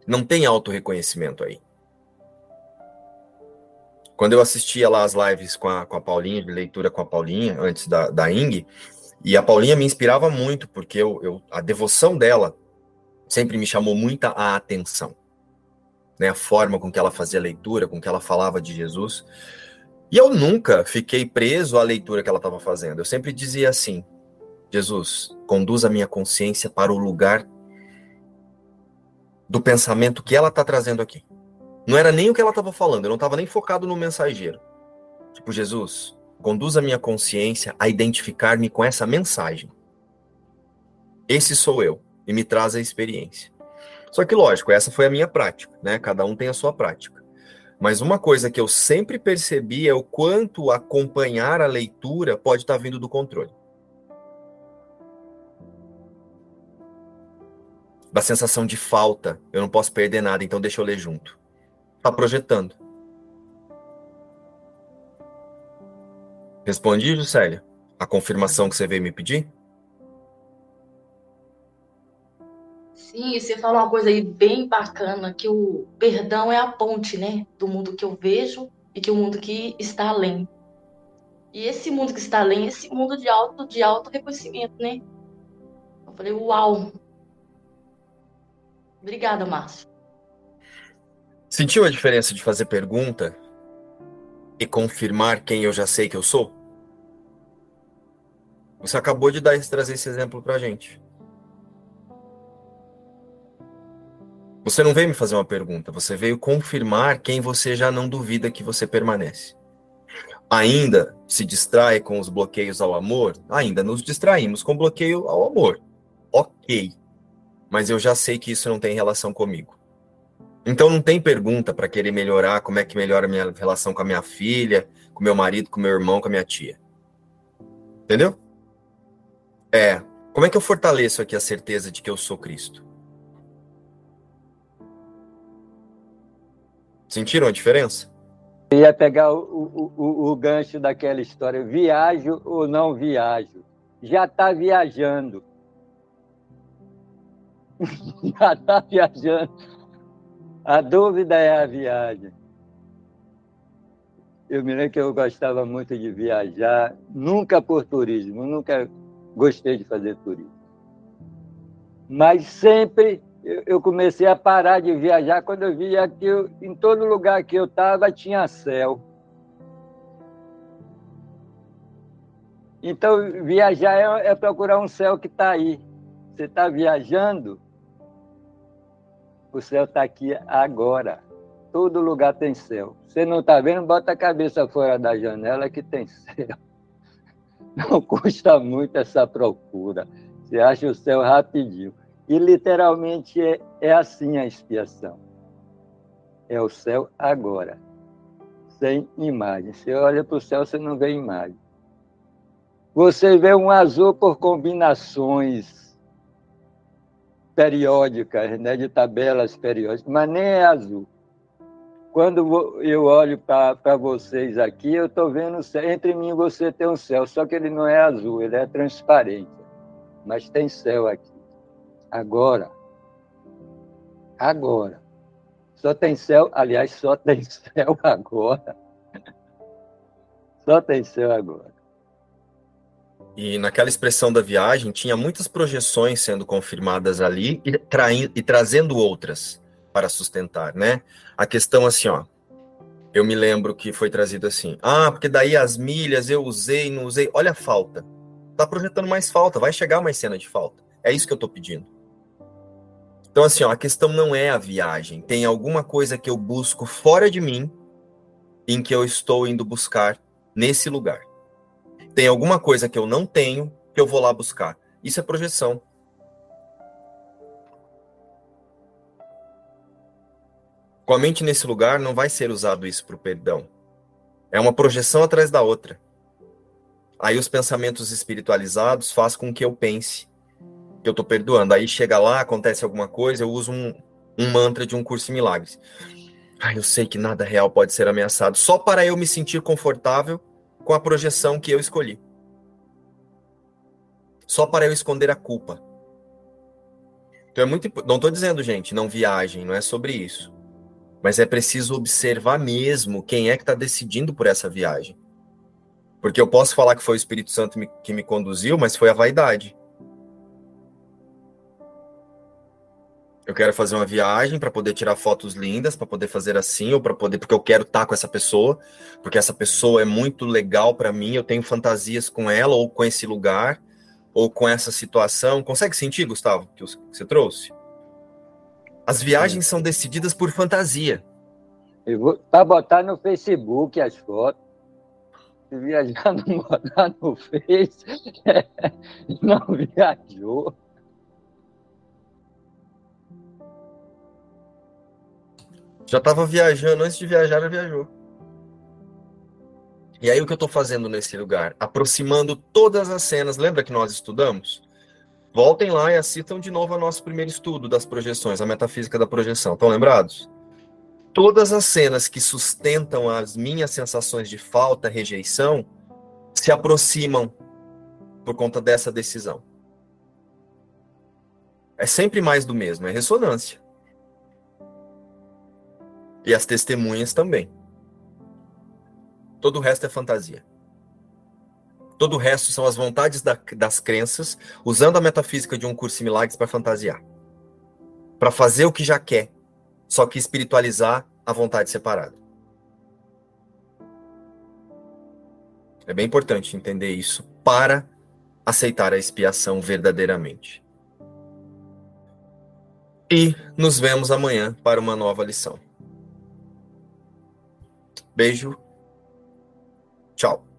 Não tem auto-reconhecimento aí. Quando eu assistia lá as lives com a, com a Paulinha, de leitura com a Paulinha, antes da, da Ing, e a Paulinha me inspirava muito, porque eu, eu, a devoção dela sempre me chamou muita a atenção. Né, a forma com que ela fazia a leitura, com que ela falava de Jesus. E eu nunca fiquei preso à leitura que ela estava fazendo. Eu sempre dizia assim: Jesus, conduz a minha consciência para o lugar do pensamento que ela está trazendo aqui. Não era nem o que ela estava falando, eu não estava nem focado no mensageiro. Tipo, Jesus, conduz a minha consciência a identificar-me com essa mensagem. Esse sou eu e me traz a experiência. Só que, lógico, essa foi a minha prática, né? Cada um tem a sua prática. Mas uma coisa que eu sempre percebi é o quanto acompanhar a leitura pode estar vindo do controle. Da sensação de falta, eu não posso perder nada, então deixa eu ler junto está projetando. Respondi, Juscelia? A confirmação que você veio me pedir? Sim, você falou uma coisa aí bem bacana, que o perdão é a ponte, né? Do mundo que eu vejo e que o mundo que está além. E esse mundo que está além, esse mundo de auto, de auto reconhecimento, né? Eu falei, uau! Obrigada, Márcio. Sentiu a diferença de fazer pergunta e confirmar quem eu já sei que eu sou? Você acabou de dar, trazer esse exemplo pra gente. Você não veio me fazer uma pergunta, você veio confirmar quem você já não duvida que você permanece. Ainda se distrai com os bloqueios ao amor? Ainda nos distraímos com bloqueio ao amor. Ok. Mas eu já sei que isso não tem relação comigo. Então não tem pergunta para querer melhorar como é que melhora a minha relação com a minha filha, com meu marido, com meu irmão, com a minha tia. Entendeu? É. Como é que eu fortaleço aqui a certeza de que eu sou Cristo? Sentiram a diferença? Eu ia pegar o, o, o, o gancho daquela história, viajo ou não viajo. Já está viajando. [laughs] Já está viajando. A dúvida é a viagem. Eu me lembro que eu gostava muito de viajar, nunca por turismo, nunca gostei de fazer turismo. Mas sempre eu comecei a parar de viajar quando eu via que eu, em todo lugar que eu estava tinha céu. Então, viajar é, é procurar um céu que está aí. Você está viajando, o céu está aqui agora. Todo lugar tem céu. Você não está vendo? Bota a cabeça fora da janela que tem céu. [laughs] Não custa muito essa procura. Você acha o céu rapidinho. E literalmente é, é assim a expiação. É o céu agora, sem imagem. Você olha para o céu, você não vê imagem. Você vê um azul por combinações periódicas, né, de tabelas periódicas, mas nem é azul. Quando eu olho para vocês aqui, eu estou vendo. Entre mim e você tem um céu, só que ele não é azul, ele é transparente. Mas tem céu aqui agora. Agora. Só tem céu, aliás, só tem [laughs] céu agora. Só tem céu agora. E naquela expressão da viagem, tinha muitas projeções sendo confirmadas ali e, traindo, e trazendo outras para sustentar, né? A questão assim, ó. Eu me lembro que foi trazido assim. Ah, porque daí as milhas eu usei, não usei. Olha a falta. Tá projetando mais falta, vai chegar mais cena de falta. É isso que eu tô pedindo. Então, assim, ó, a questão não é a viagem. Tem alguma coisa que eu busco fora de mim em que eu estou indo buscar nesse lugar. Tem alguma coisa que eu não tenho que eu vou lá buscar. Isso é projeção. Com a mente nesse lugar, não vai ser usado isso para o perdão. É uma projeção atrás da outra. Aí os pensamentos espiritualizados fazem com que eu pense que eu tô perdoando. Aí chega lá, acontece alguma coisa, eu uso um, um mantra de um curso em milagres. Ah, eu sei que nada real pode ser ameaçado, só para eu me sentir confortável com a projeção que eu escolhi. Só para eu esconder a culpa. Então é muito não estou dizendo, gente, não viajem, não é sobre isso. Mas é preciso observar mesmo quem é que está decidindo por essa viagem. Porque eu posso falar que foi o Espírito Santo que me conduziu, mas foi a vaidade. Eu quero fazer uma viagem para poder tirar fotos lindas, para poder fazer assim, ou para poder, porque eu quero estar tá com essa pessoa, porque essa pessoa é muito legal para mim, eu tenho fantasias com ela, ou com esse lugar, ou com essa situação. Consegue sentir, Gustavo, que você trouxe? As viagens são decididas por fantasia. Eu vou para botar no Facebook as fotos. Se viajar [laughs] não botar no Face, [laughs] não viajou. Já estava viajando, antes de viajar, já viajou. E aí o que eu estou fazendo nesse lugar? Aproximando todas as cenas. Lembra que nós estudamos? Voltem lá e assistam de novo o nosso primeiro estudo das projeções, a metafísica da projeção. Estão lembrados? Todas as cenas que sustentam as minhas sensações de falta, rejeição, se aproximam por conta dessa decisão. É sempre mais do mesmo, é ressonância. E as testemunhas também. Todo o resto é fantasia. Todo o resto são as vontades da, das crenças, usando a metafísica de um curso em milagres para fantasiar. Para fazer o que já quer, só que espiritualizar a vontade separada. É bem importante entender isso para aceitar a expiação verdadeiramente. E nos vemos amanhã para uma nova lição. Beijo. Tchau.